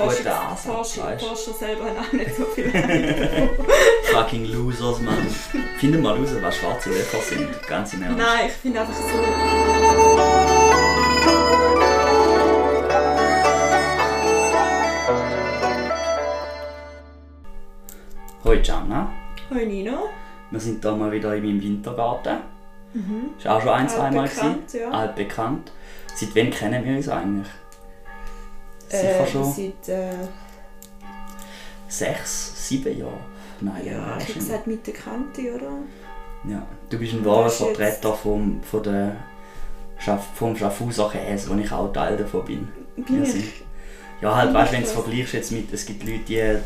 Forscher, weißt du. Forscher selber haben auch nicht so viel. Fucking Losers, Mann. Findet mal raus, was schwarze Löcher sind. Ganz im Ernst. Nein, ich finde einfach so. Hoi Gianna. Hoi Nino. Wir sind hier mal wieder in meinem Wintergarten. Ist auch schon ein, zweimal gewesen. Altbekannt, ja. Altbekannt. Seit wann kennen wir uns eigentlich? Sicher Äh, schon Seit, äh, sechs, sieben Jahre. Nein, ja, ich hätte wahrscheinlich. gesagt Mitte Kante, oder? Ja. Du bist ein wahrer Vertreter vom, von der Schaff, vom Schaffhauser Käse, wo ich auch Teil davon bin. Bin Ja, ich? sind- Ja, halt, weißt du, wenn du es vergleichst jetzt mit, es gibt Leute, die,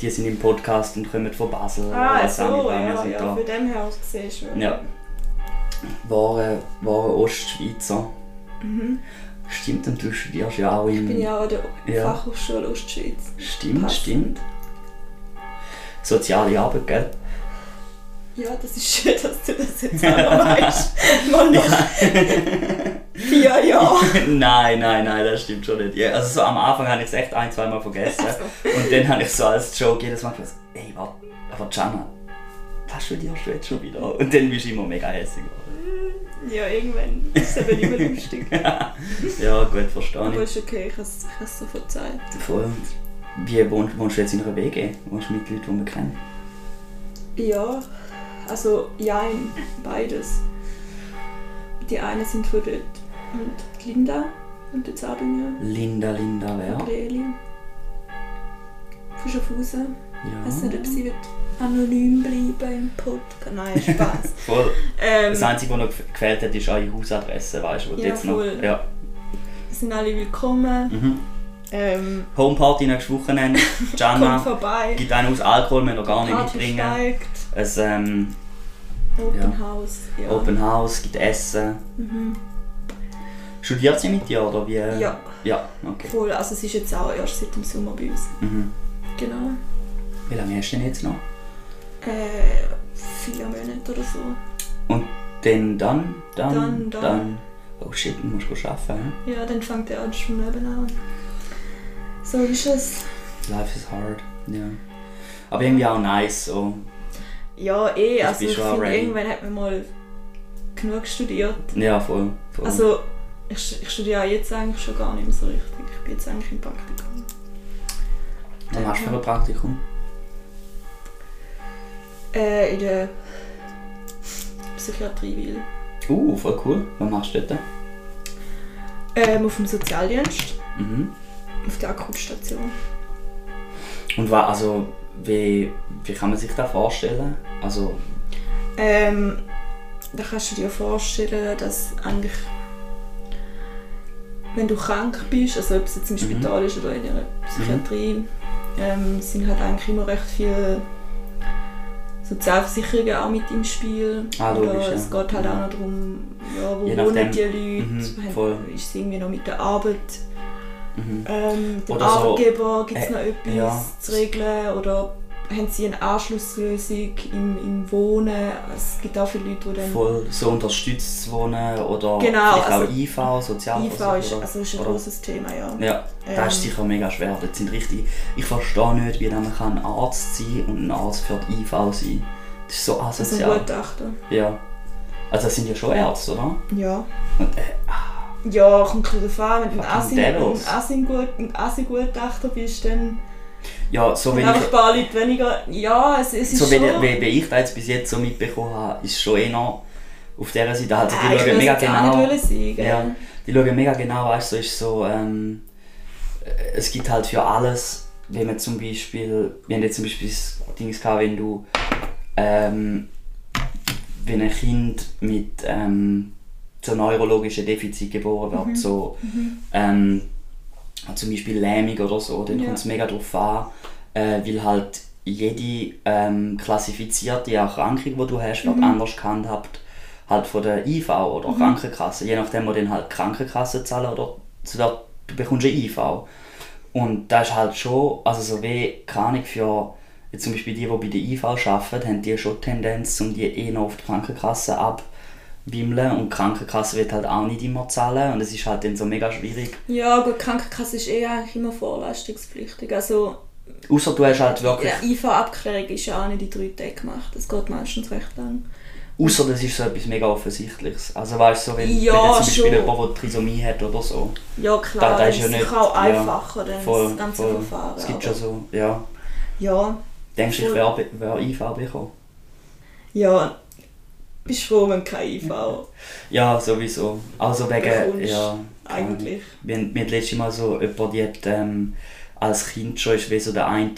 die sind im Podcast und kommen von Basel. Ah, oder so, ja, sind ja, da. von dem her aus gesehen schon. Ja. Wahre, wahre Ostschweizer. Mhm. Stimmt, und du studierst ja auch in... Ich bin ja an der Ja. Fachhochschule Ostschweiz. Stimmt, Passend. stimmt. Soziale Arbeit, gell? Ja, das ist schön, dass du das jetzt auch noch weißt. Mal noch vier Jahre. nein, nein, nein, das stimmt schon nicht. Ja, also so am Anfang habe ich es echt ein, zwei Mal vergessen. Und dann habe ich so als Joke jedes Mal gesagt, ey, warte, aber Gianna, was studierst du jetzt schon wieder? Und dann bist du immer mega hässlich. Ja, irgendwann ist es eben nicht mehr lustig. Ja, gut, verstehe Aber ich. ist okay, ich habe es so verzeiht. Voll. Wie wohnst, wohnst du jetzt in einer WG? Wohnst du mit Leuten, die wir kennen? Ja, also jein, beides. Die einen sind von dort und Linda und die Sabine Linda, Linda, und wer? die Eli. Von Schaffhausen. Ja. sie wird anonym bleiben im Podcast. Nein, Spaß. Voll. ähm, Das Einzige, was noch gef- gefehlt hat, ist eure Hausadresse, weißt du, Ja, jetzt noch... voll. Ja. sind alle willkommen. Mhm. Ähm, Homeparty nächstes Wochenende. kommt Gianna vorbei. gibt einen aus Alkohol, wir gar nicht Party mitbringen. steigt. Es ähm, Open Ja. House. Ja. Open House, gibt Essen. Mhm. Studiert sie mit dir oder wie? Ja, Ja, okay. voll. Also es ist jetzt auch erst seit dem Sommer bei uns. Mhm. Genau. Wie lange hast du denn jetzt noch? Äh, vier Monate oder so. Und dann, dann, dann, Dann, dann. Oh shit, du musst arbeiten. Ja, dann fängt er an schon Leben an. So ist es. Life is hard. Ja. Aber irgendwie auch nice. So. Ja, eh. Ich Also ich finde, irgendwann hat man mal genug studiert. Ja, voll. voll. Also ich, ich studiere jetzt eigentlich schon gar nicht mehr so richtig. Ich bin jetzt eigentlich im Praktikum. Was machst du für ein Praktikum? Äh, in der Psychiatrie will. Uh, voll cool. Was machst du dort? Ähm, auf dem Sozialdienst. Mhm. Auf der Akutstation. Und was, also, wie, wie kann man sich das vorstellen? Also, Ähm, da kannst du dir vorstellen, dass eigentlich, wenn du krank bist, also ob es jetzt im Mhm. Spital ist oder in der Psychiatrie, ähm, sind halt eigentlich immer recht viele Sozialversicherungen auch mit im Spiel. Ah, oder logisch, ja. es geht halt Ja. auch noch darum, ja, wo Je wohnen nachdem. die Leute, Mhm, ist es irgendwie noch mit der Arbeit, mhm. ähm, dem Oder so, Arbeitgeber gibt es äh, noch etwas ja. zu regeln oder haben sie eine Anschlusslösung im, im Wohnen. Es gibt auch viele Leute, die dann voll so unterstützt zu wohnen oder Genau, also auch IV, Sozialversicherung. IV ist, also ist ein oder- großes Thema, ja. Ja, das ist Ähm, sicher mega schwer. Das sind richtig, ich verstehe nicht, wie man kann Arzt sein und ein Arzt für die IV sein. Das ist so Also ein asozial. Gutachter. Ja. Also das sind ja schon Ärzte, oder? Ja. Und, äh, Ja, kommt ein bisschen davon, wenn du ein ein ein Assi-Gutachter bist, dann ja, so wenn einfach ich, ein paar Leute weniger. Ja, es, es ist so wenn, wie, wie ich das jetzt bis jetzt so mitbekommen habe, ist schon eher auf dieser Seite. Also die schauen mega genau. sein? Ja, die schauen mega genau, weißt du, so ist so, ähm, äh, es gibt halt für alles, wenn man zum Beispiel, wir haben jetzt zum Beispiel das Ding gehabt, wenn du, ähm, wenn ein Kind mit ähm, so neurologischen Defizit geboren wird, Mhm. so ähm, zum Beispiel Lähmung oder so, dann Ja. kommt es mega drauf an, äh, weil halt jede ähm, klassifizierte Erkrankung, die du hast, wird Mhm. anders gehandhabt halt von der IV oder Krankenkasse, je nachdem, wo dann halt die Krankenkasse zahlen oder es wird, du bekommst eine IV. Und das ist halt schon, also so wie, keine Ahnung, für jetzt zum Beispiel die, die bei der IV arbeiten, haben die schon die Tendenz, um die eher auf die Krankenkasse ab, wimmeln und die Krankenkasse wird halt auch nicht immer zahlen und es ist halt dann so mega schwierig. Ja, gut, die Krankenkasse ist eh eigentlich immer vorleistungspflichtig. Also Außer du hast halt wirklich, ja, IV-Abklärung ist ja auch nicht in drei Tagen gemacht. Das geht meistens recht lang. außer das ist so etwas mega Offensichtliches. Also weißt du, so, wenn, Ja, wenn jetzt zum Beispiel schon. jemand, der Trisomie hat oder so. Ja klar, Da- da ist das ja ist nicht- auch ja, einfacher, dann Voll, das ganze voll. Verfahren. Es gibt schon so, ja. Ja, Denkst du, ich wäre wär IV bekommen? ja. Bist froh, wenn kein IV Ja, sowieso. Also wegen, ja. eigentlich. Wir, haben- wir hatten letztes Mal so jemand, die hat, ähm, als Kind schon ist wie so der eine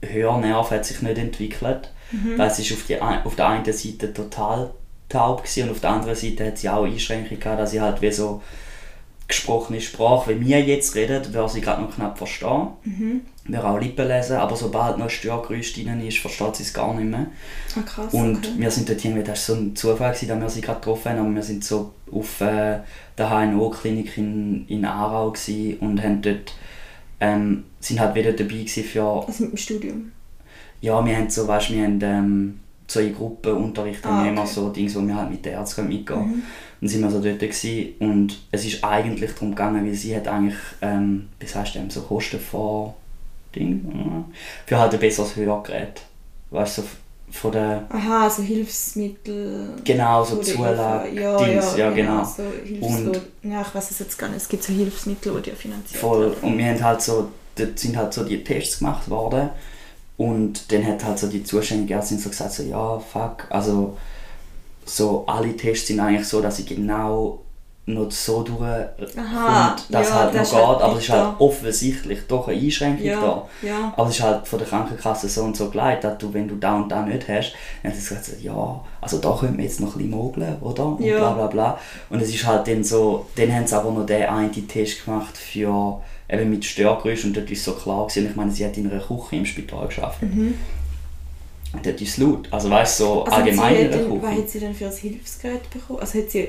Hörnerv hat sich nicht entwickelt. Mhm. Weil sie ist auf, die, auf der einen Seite total taub gewesen, und auf der anderen Seite hat sie auch Einschränkungen gehabt, dass sie halt wie so gesprochene Sprache, wie wir jetzt reden, würde sie gerade noch knapp verstehen. Mhm. Wir auch Lippen lesen, aber sobald noch ein Störgeräusch drin ist, versteht sie es gar nicht mehr. Ah, krass. Und okay. wir sind dort irgendwie, das war so ein Zufall, gewesen, dass wir sie gerade getroffen haben, aber wir sind so auf äh, der HNO-Klinik in, in Aarau und haben dort, ähm, sind halt wieder dabei gewesen für, Also mit dem Studium. ja, wir haben so, weißt, wir haben ähm, so in Gruppenunterricht Ah, immer okay. so Dinge, wo wir halt mit den Ärzten mitgehen. Mhm. Dann sind wir so dort gewesen und es ist eigentlich darum gegangen, weil sie hat eigentlich, ähm, wie heißt das, so Kosten vor Ding, für halt ein besseres Hörgerät. Weißt du, so von der, Aha, so Hilfsmittel. genau, so Zulage, ja, Dings, ja, genau. So Hilfs Und- ja, ich weiß es jetzt gar nicht. Es gibt so Hilfsmittel, die ja finanziert Voll. werden. Und wir haben halt so, dort sind halt so die Tests gemacht worden. Und dann hat halt so die zuständige Ärztin so gesagt, so, ja, fuck, also so alle Tests sind eigentlich so, dass sie genau noch so durchkommt, Aha, dass ja, halt noch das geht, halt aber es ist halt offensichtlich doch eine Einschränkung da. Ja, ja. Aber es ist halt von der Krankenkasse so und so geleitet, dass du, wenn du da und da nicht hast, dann hat sie gesagt, ja, also da können wir jetzt noch ein bisschen mogeln, oder? Und Ja. bla bla bla. Und es ist halt dann so, dann haben sie aber noch den einen Test gemacht für eben mit Störgeräusch und dort ist so klar gewesen, ich meine, sie hat in einer Küche im Spital geschafft. Mhm. Ist es laut. Also weißt du, so Also allgemein der was hat sie denn für ein Hilfsgerät bekommen? Also hat sie,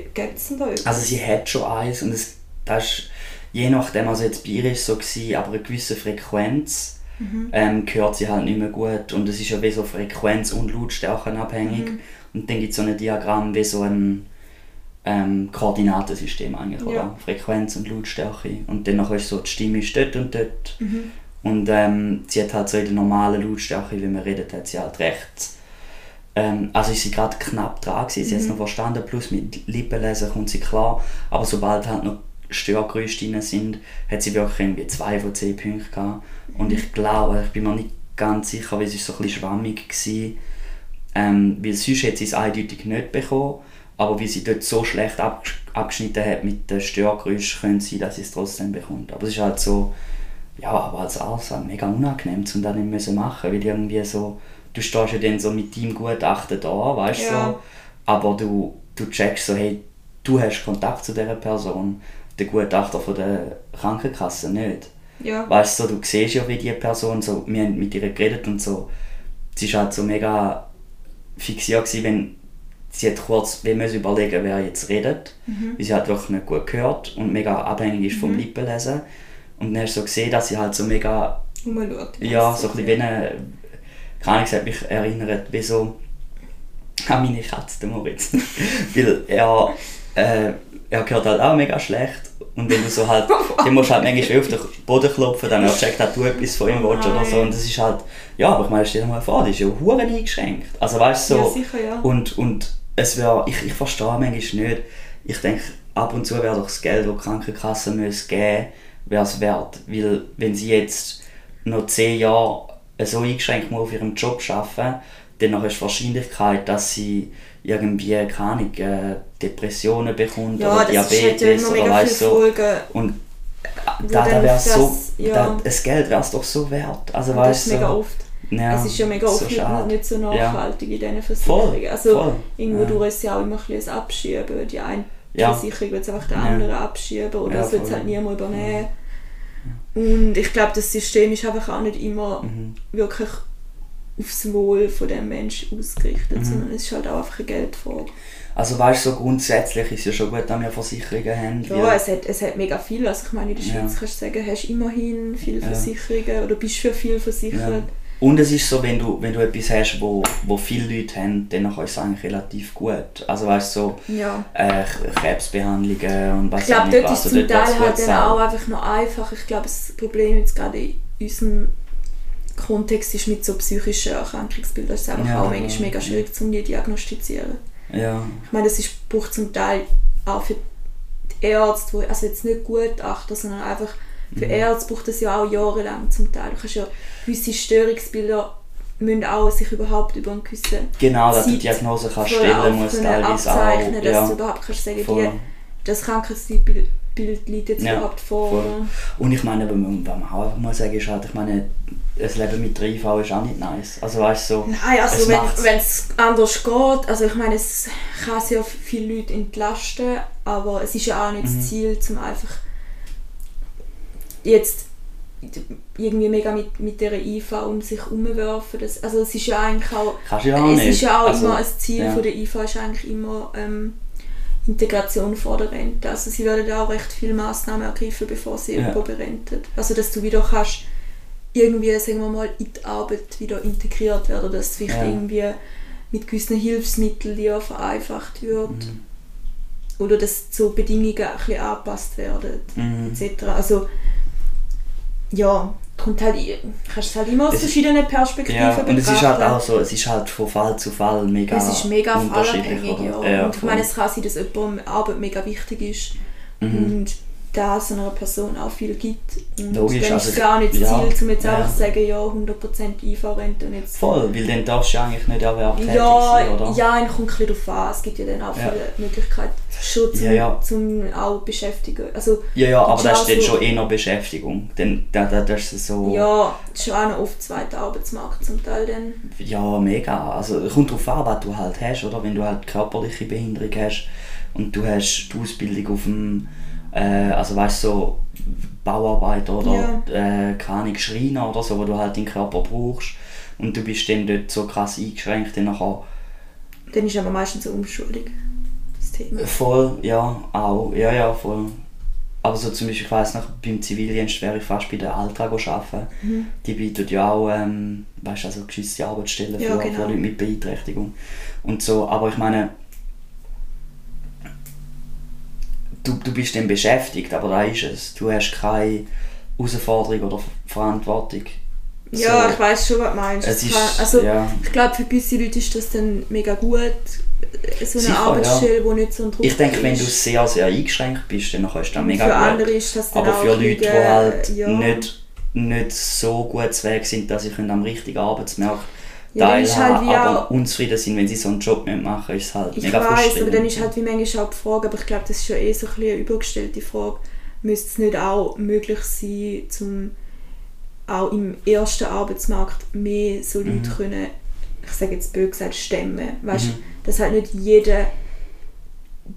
denn da etwas? Also sie hat schon eins und es, das ist je nachdem, also jetzt bei ihr ist so gewesen, aber eine gewisse Frequenz Mhm. ähm, hört sie halt nicht mehr gut und es ist ja wie so Frequenz- und Lautstärkenabhängig Mhm. und dann gibt es so ein Diagramm wie so ein ähm, Koordinatensystem eigentlich, oder? Ja. Frequenz und Lautstärke und dann ist so, die Stimme ist dort und dort Mhm. Und ähm, sie hat halt so in der normalen Lautstärke, wie man redet, hat sie halt recht ähm, also ist sie gerade knapp dran gewesen, sie hat es Mhm. noch verstanden, plus mit Lippenlesen kommt sie klar, aber sobald halt noch Störgeräusche drin sind, hat sie wirklich irgendwie zwei von zehn Punkten gehabt. Und ich glaube, ich bin mir nicht ganz sicher, weil es ist so ein bisschen schwammig war, ähm, weil sonst hätte sie es eindeutig nicht bekommen, aber wie sie dort so schlecht abgesch- abgeschnitten hat mit den Störgeräuschen, könnte sie, dass sie es trotzdem bekommt. Aber es ist halt so, ja, aber als halt mega unangenehm, um das nicht müssen machen, weil irgendwie so, du stehst ja dann so mit deinem Gutachten da, weißt du, Ja. so, aber du, du checkst so, hey, du hast Kontakt zu dieser Person, der Gutachter von der Krankenkasse nicht. Ja. Weißt du, so, du siehst ja, wie die Person, so, wir haben mit ihr geredet und so, sie war halt so mega fixiert, gewesen, wenn sie hat kurz wir müssen überlegen, wer jetzt redet, Mhm. weil sie hat wirklich nicht gut gehört und mega abhängig ist vom Mhm. Lippenlesen. Und dann hast du so gesehen, dass sie halt so mega, Rumschaut. ja, so ein bisschen wie eine, keine Ahnung, es hat mich erinnert, wie so an meine Katze, den Moritz. Weil er, äh, er hört halt auch mega schlecht und wenn du so halt, dann musst du halt manchmal auf den Boden klopfen, dann er checkt, dass du etwas von ihm Oh willst oder so und das ist halt, ja, aber ich meine, stell dir mal vor, das ist ja hure eingeschränkt. Also weißt du, so, Ja, sicher, ja. und, und es wäre, ich, ich verstehe manchmal nicht, ich denke, ab und zu wäre doch das Geld, das die Krankenkasse müssen geben wäre es wert. Weil wenn sie jetzt noch zehn Jahre so eingeschränkt auf ihrem Job arbeiten dann ist die Wahrscheinlichkeit, dass sie irgendwie, keine Ahnung, äh, Depressionen bekommt Ja, oder das halt ja Diabetes oder viele so. Und da, da wäre das- so, ja. da, das Geld wäre es doch so wert. Also das weißt mega oft. ja, es ist ja mega so oft nicht, schade. nicht so nachhaltig in diesen Versicherungen. Also voll. irgendwo Ja. durch ist ja auch immer ein Abschieben. Die eine Ja. Versicherung will es einfach der Ja. andere abschieben oder Ja, es will es halt niemand übernehmen. Und ich glaube, das System ist einfach auch nicht immer Mhm. wirklich aufs Wohl von dem Menschen ausgerichtet, Mhm. sondern es ist halt auch einfach eine Geldfrage. Also weißt du, so grundsätzlich ist es ja schon gut, dass wir Versicherungen haben. Ja, es hat, es hat mega viel. Also ich meine, in der Ja. Schweiz kannst du sagen, hast immerhin viele Ja. Versicherungen oder bist für viel versichert. Und es ist so, wenn du, wenn du etwas hast, wo, wo viele Leute haben, dann ist es eigentlich relativ gut. Also weißt du, so Ja. äh, Krebsbehandlungen und was Ich glaube, auch nicht dort ist und zum Teil halt gut dann auch einfach noch einfach. Ich glaube, das Problem jetzt gerade in unserem Kontext ist mit so psychischen Erkrankungsbildern, ist es einfach Ja, auch manchmal mega ja. schwierig zu diagnostizieren. Ja, Ich meine, das ist, braucht zum Teil auch für die Ärzte, wo, also jetzt nicht Gutachter, sondern einfach für Mhm. Ärzte braucht das ja auch jahrelang zum Teil. Du kannst ja gewisse Störungsbilder müssen auch sich überhaupt über einen gewissen genau, dass du die Diagnose kannst stellen musst, teilweise abzeichnen, auch. dass Ja, du überhaupt kannst sagen, voll. die, das Krankheitsbild Bild liegt jetzt Ja, überhaupt vor. voll. Und ich meine, was man auch einfach mal sagen ist halt, ich meine, das Leben mit der IV ist auch nicht nice. Also weißt du, so, Nein, also wenn es anders geht, also ich meine, es kann sehr viele Leute entlasten, aber es ist ja auch nicht Mhm. das Ziel, zum einfach jetzt irgendwie mega mit, mit dieser IV um sich umwerfen. Das, also es ist ja eigentlich auch, kannst ja auch es nicht. ist ja auch also, immer ein Ziel ja. von der IV ist eigentlich immer ähm, Integration vor der Rente. Also sie werden auch recht viele Massnahmen ergreifen, bevor sie Ja. irgendwo berentet. Also dass du wieder kannst irgendwie, sagen wir mal, in die Arbeit wieder integriert werden, dass vielleicht Ja. irgendwie mit gewissen Hilfsmitteln dir vereinfacht wird. Mhm. Oder dass so Bedingungen ein bisschen angepasst werden, Mhm. etc. Also ja, kommt halt, kannst es halt immer aus Es- verschiedenen Perspektiven Ja, und es ist halt betrachten. auch so, es ist halt von Fall zu Fall mega Es ist mega unterschiedlich. fallabhängig, oder? ja. und ich meine, es kann sein, dass jemandem Arbeit mega wichtig ist Mhm. und da so einer Person auch viel gibt. Und Logisch, dann also ist es gar nicht das ja, Ziel, um jetzt ja. einfach zu sagen, ja, 100% IV-Rente und jetzt... Voll, weil dann darfst du ja eigentlich nicht erwerbstätig sein, Ja, oder? ja, es kommt ein bisschen darauf an. Es gibt ja dann auch Ja. viele Möglichkeiten, schon zum, Ja, ja. zum auch beschäftigen. Also, Ja, ja, aber das ist dann so- schon eher Beschäftigung. Dann, da, da, das ist so... ja, es ist auch noch oft zweiter Arbeitsmarkt zum Teil dann. Ja, mega. Also es kommt darauf an, was du halt hast, oder? Wenn du halt körperliche Behinderung hast und du hast die Ausbildung auf dem, äh, also weißt du, so Bauarbeiter oder äh, keine Ahnung, Schreiner oder so, wo du halt deinen Körper brauchst und du bist dann dort so krass eingeschränkt, dann nachher Dann ist aber meistens eine Umschulung das Thema. voll, ja, auch, ja, ja, voll. Aber so zum Beispiel, ich weiss noch, beim Zivildienst wäre ich fast bei der Altra arbeiten. Mhm. Die bietet ja auch, ähm, weißt, also geschützte Arbeitsstellen Ja, für, genau. für Leute mit Beeinträchtigung. Und so, aber ich meine, du, du bist dann beschäftigt, aber da ist es. Du hast keine Herausforderung oder Ver- Verantwortung. Ja, So, ich weiß schon, was du meinst. es ist, also, ja. ich glaube, für gewisse Leute ist das dann mega gut, so eine Sicher, Arbeitsstelle, wo nicht so ein Druck Ich denke, wenn du sehr, sehr eingeschränkt bist, dann ist das Und mega für gut. andere ist das dann Aber für Leute, die halt ja. nicht, nicht so gut zu Weg sind, dass sie am richtigen Arbeitsmarkt Ja, ist teilhaben, halt wie aber auch- unzufrieden sind, wenn sie so einen Job nicht machen, ist halt Ich mega weiß, frustrierend. aber dann ist halt wie manchmal auch die Frage, aber ich glaube, das ist schon eh so ein eine übergestellte Frage, müsste es nicht auch möglich sein, zum auch im ersten Arbeitsmarkt mehr so Leute Mhm. können, ich sage jetzt böse gesagt, stemmen. Weißt Mhm. dass halt nicht jeder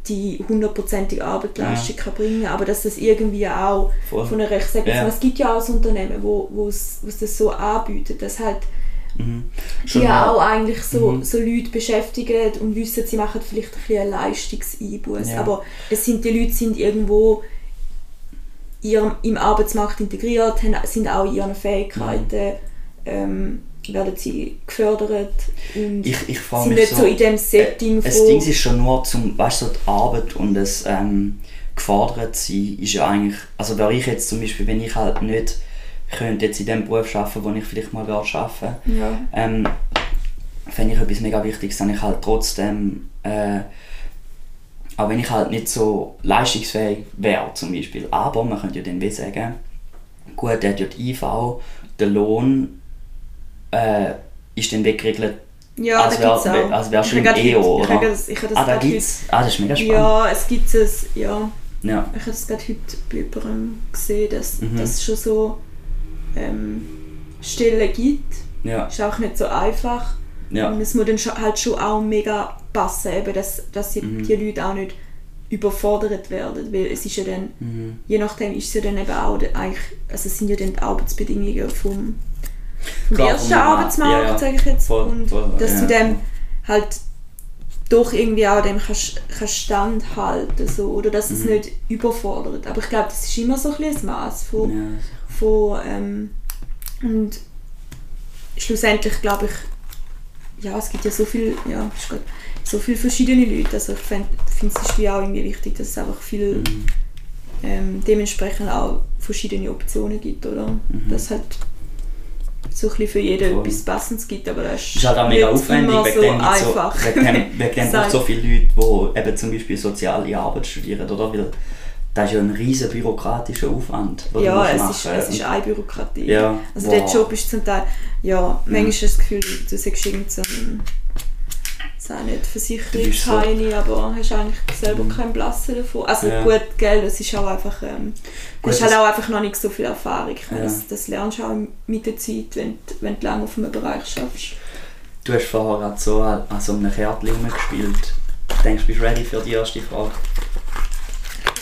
die hundertprozentige Arbeitsleistung kann bringen aber dass das irgendwie auch Voll. von einer, jetzt Ja. es gibt ja auch so Unternehmen, wo, wo es, wo es das so anbietet, dass halt Mhm. die ja auch eigentlich so, Mhm. so Leute beschäftigen und wissen, sie machen vielleicht ein bisschen einen Leistungseinbuß. Ja. Aber es sind, die Leute sind irgendwo ihrem, im Arbeitsmarkt integriert, sind auch in ihren Fähigkeiten, ähm, werden sie gefördert und Ich, ich sind mich nicht so, so, in dem Setting äh, das. Ding ist schon nur zum, weißt du, so die Arbeit und das ähm, gefordert sein ist ja eigentlich, also wäre ich jetzt zum Beispiel, wenn ich halt nicht könnte jetzt in dem Beruf arbeiten, wo ich vielleicht mal arbeiten, ja. ähm, fände ich etwas mega Wichtiges, dass ich halt trotzdem, äh, auch wenn ich halt nicht so leistungsfähig wäre zum Beispiel, aber man könnte ja dann wie sagen, gut, der hat ja die IV, der Lohn äh, ist dann weggeregelt, Ja, als da gibt's wär- auch. als wär Ich schon im EO, Ich oder? das, ich habe das ah, da gibt's, ah, das ist mega spannend. Ja, es gibt es, ja. Ja. Ich habe das gerade heute bei jemandem gesehen, dass, Mhm. dass es schon so ähm, Stellen gibt. Ja, Ist auch nicht so einfach. ja, Und es muss dann halt schon auch mega passen, eben, dass, dass die, Mhm. die Leute auch nicht überfordert werden. Weil es ist ja dann, mhm. je nachdem ist es ja dann eben auch eigentlich, also es sind ja dann die Arbeitsbedingungen vom, vom Klar, ersten Arbeitsmarkt, ja, ja. sage ich jetzt. Voll, und voll, dass ja. du dem halt doch irgendwie auch dem kannst, kannst standhalten so, oder dass es Mhm. nicht überfordert. Aber ich glaube, das ist immer so ein bisschen ein Maß von, ja. von ähm, und schlussendlich glaube ich, ja, es gibt ja so viel, ja, ist gut, so viele verschiedene Leute. Also ich finde es ist wie auch irgendwie wichtig, dass es einfach viel Mhm. ähm, dementsprechend auch verschiedene Optionen gibt, oder? Mhm. Dass halt so ein für jeden Voll. etwas Passendes gibt, aber das Es ist halt auch mega aufwendig, wegen so dem, so, einfach. wegen dem, wegen dem braucht so viele Leute, die eben zum Beispiel soziale Arbeit studieren, oder? Weil das ist ja ein riesen bürokratischer Aufwand, den ja, du es musst ist, machen. es ist eine Bürokratie. Ja, Also wow. der Job ist zum Teil, ja, manchmal hast du das Gefühl, du sagst irgend so ein, sei nicht Versicherungsheini, aber hast eigentlich selber keinen Blassen davon. Also Ja. gut, gell, das ist auch einfach, ähm, Gut, das ist halt auch einfach noch nicht so viel Erfahrung. Ja. das, das lernst du auch mit der Zeit, wenn, du- wenn du lange auf einem Bereich schaffst. Du hast vorher so an, so einem Kärtchen rumgespielt. Ich denke, bist du ready für die erste Frage?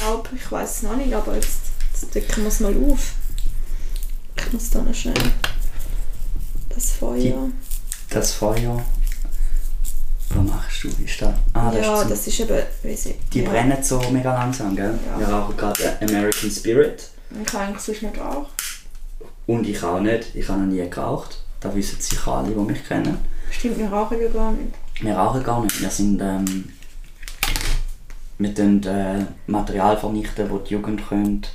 Ich glaube, ich weiß es noch nicht, aber jetzt, jetzt decken wir es mal auf. Ich muss da noch schnell das Feuer. Das Feuer. Was machst du? Ist das? Ah, das ja, ist das ist eben, weiss ich. Die ja. brennen so mega langsam, gell? Ja. Wir rauchen gerade American Spirit. Ich kann eigentlich sonst nicht auch. Und ich auch nicht. Ich habe noch nie geraucht. Das wissen sicher alle, die mich kennen. Stimmt, wir rauchen ja gar nicht. Wir rauchen gar nicht. Wir sind. Ähm, wir tun äh, Material vernichten, das die Jugend könnte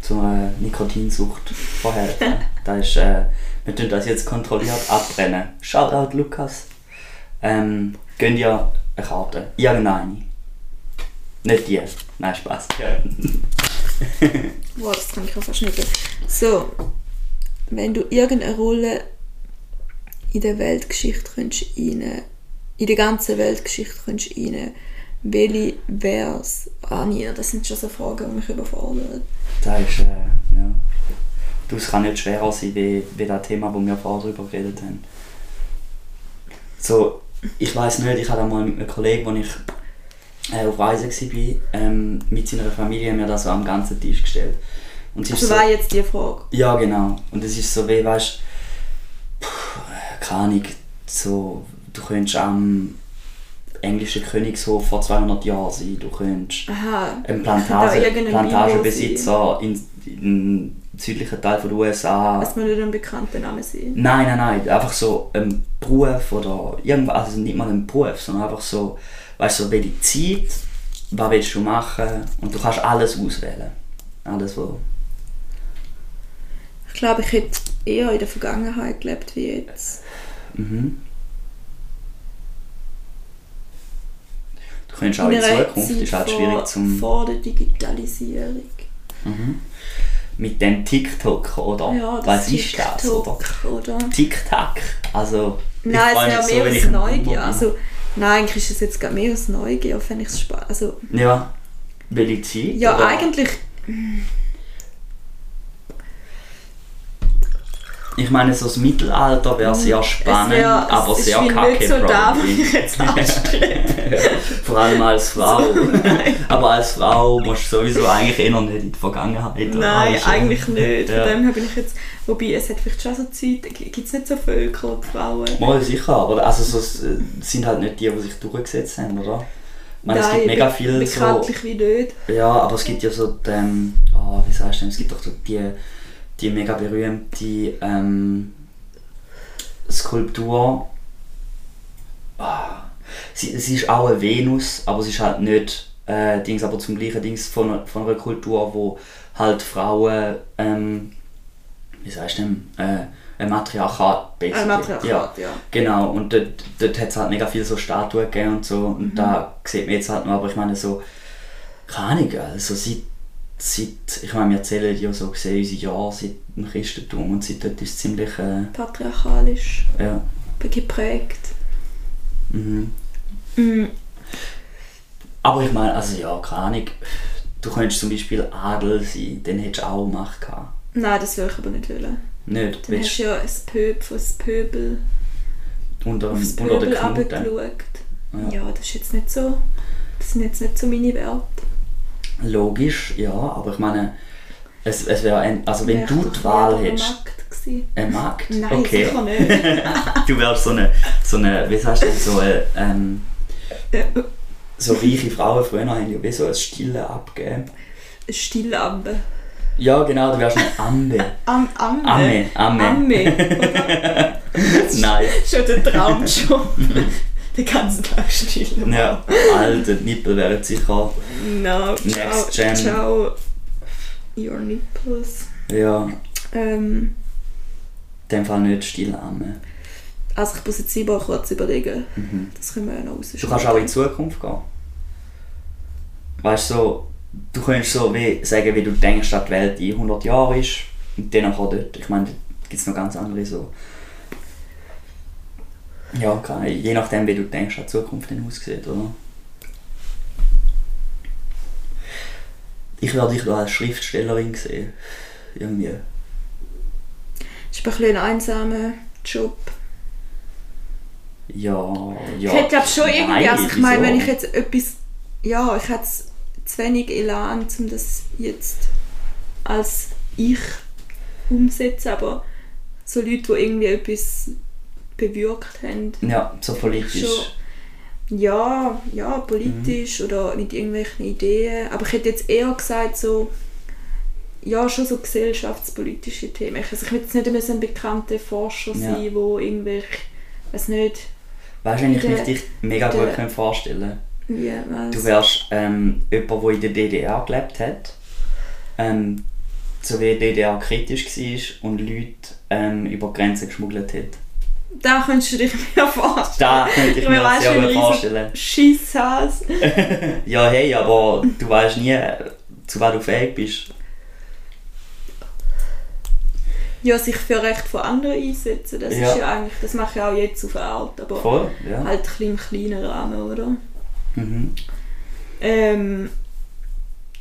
zu einer Nikotinsucht verhelfen. das ist, äh, wir tun das jetzt kontrolliert abbrennen. Shoutout Lukas. Ähm, gönnt ihr eine Karte? Irgendeine. Nicht die. Nein, Spaß. Boah, das kann ich auch nicht. So, wenn du irgendeine Rolle in der Weltgeschichte könntest rein, in der ganzen Weltgeschichte könntest rein, welche wär's? Ah, nie, das sind schon so Fragen, die mich überfordern. Das ist, äh, ja. Du, es kann nicht schwerer sein, wie, wie das Thema, wo wir vorher darüber geredet haben. So, ich weiß nicht, ich hatte einmal mit einem Kollegen, als ich äh, auf Reise war, ähm, mit seiner Familie, haben wir das so am ganzen Tisch gestellt. Und Also so, war jetzt die Frage. ja, genau. Und es ist so wie, weißt du, keine Ahnung, so, du könntest am englischen Königshof vor 200 Jahren sein, du könntest Aha. ein Plantage, Plantagenbesitzer in, in südlichen Teil der USA. Lass mal nicht einen bekannten Namen sein. Nein, nein, nein, einfach so ein Beruf oder irgendwas, also nicht mal ein Beruf, sondern einfach so, weißt du, so welche Zeit, was willst du machen und du kannst alles auswählen. Alles, was... Ich glaube, ich hätte eher in der Vergangenheit gelebt wie jetzt. Mhm. Du könntest auch In in Zukunft, Zeit ist halt vor- schwierig zum... Vor der Digitalisierung. Mhm. Mit dem TikTok, oder? Ja, das Was ist das, oder? TikTok, oder? TikTok, also... Nein, es wäre so, mehr wenn aus Neugier. Also, nein, eigentlich ist es jetzt mehr aus Neugier, fände ich es spannend. Also, Ja. Welche Zeit? ja, oder? eigentlich, Ich meine, so das Mittelalter wäre sehr spannend, wär, aber es ist sehr kacke. nicht so da, wo ich jetzt. Vor allem als Frau. aber als Frau musst du sowieso eigentlich eh noch nicht in die Vergangenheit. Nein, eigentlich nicht. Ja. Von dem her bin ich jetzt, wobei es hat vielleicht schon so Zeit, gibt es nicht so Völker und Frauen. Mal sicher, aber also so, es sind halt nicht die, die sich durchgesetzt haben, oder? Ich meine, es gibt Nein, mega be- viel so... Wie nicht. Ja, aber es gibt ja so den, oh, wie sagst du denn, es gibt doch so die, die mega berühmte ähm, Skulptur. Ah, sie, sie ist auch eine Venus, aber sie ist halt nicht äh, Dings, aber zum gleichen Dings von, einer- von einer Kultur, wo halt Frauen, ähm, wie sagst du denn, äh, ein Matriarchat basically. Ein Matriarchat, ja. Genau, und dort, dort hat es halt mega viele so Statuen gegeben und so. Und Mhm. da sieht man jetzt halt noch, aber ich meine so, keine Ahnung, also seit, seit ich meine, wir zählen ja so gesehen unsere Jahre seit dem Christentum und seit dort ist es ziemlich, äh, Patriarchalisch ja, geprägt. mhm. Mhm. Aber ich meine, also ja, keine Ahnung, du könntest zum Beispiel Adel sein, dann hättest du auch Macht gehabt. Nein, das will ich aber nicht wollen. Nicht, Dann hast du ja ein Pöbel, das Pöbel unter, aufs Pöbel runtergeschaut. Ja. Ja. das ist jetzt nicht so. Das sind jetzt nicht so meine Werte. Logisch, ja, aber ich meine, es, es wäre, ein- also wenn du die Wahl hättest, ein Markt, Nein, okay. sicher nicht. du wärst so eine, so eine, wie sagst du, so eine, ähm, Äh, so reiche Frauen früher haben ja wie so ein Stillen abgegeben. Stillambe. Ja, genau, du wärst eine Amme. Am, Amme. Amme, Amme. Amme. Nein. Schon der Traumjob. Den ganzen Tag still. Ja, Alter, Nippel wären sicher. No, Next ciao, gen. ciao. Your nipples. Ja, Ähm, in dem Fall nicht still Amme. also ich muss jetzt lieber kurz überlegen. Mhm. Das können wir ja noch Du rausschneiden. kannst auch in die Zukunft gehen. Weißt du, so, du könntest so wie sagen, wie du denkst, dass die Welt in 100 Jahren ist und dann auch dort. Ich meine, da gibt es noch ganz andere so. Ja, keine, je nachdem, wie du denkst, dass die Zukunft dann aussieht, oder? Ich würde dich da als Schriftstellerin sehen. Irgendwie. Das ist ein bisschen ein einsamer Job. Ja, ja. ich hätte glaube schon irgendwie, Nein, also ich meine, wenn ich jetzt etwas, ja, ich hätte zu wenig Elan, um das jetzt als ich umsetzen, aber so Leute, die irgendwie etwas bewirkt haben, Ja, so politisch. Schon. ja, ja, politisch Mhm. oder mit irgendwelchen Ideen, aber ich hätte jetzt eher gesagt so, ja, schon so gesellschaftspolitische Themen. Also ich will jetzt nicht immer so ein bekannter Forscher Ja. sein, wo irgendwelche, weiß nicht, Weißt du, ich mich dich mega der- gut vorstellen was. Du wärst ähm, jemand, der in der DDR gelebt hat, ähm, so wie die DDR kritisch war und Leute ähm, über Grenzen geschmuggelt hat. Da könntest du dich mir vorstellen. Da könnte ich mir gut ein vorstellen. Schisshass. Ja, hey, aber du weißt nie, zu was du fähig bist. Ja, sich für Recht von anderen einsetzen, das Ja. ist ja eigentlich, das mache ich auch jetzt auf eine Art, aber Voll, ja. halt ein bisschen im kleinen Rahmen, oder? Mhm. Ähm,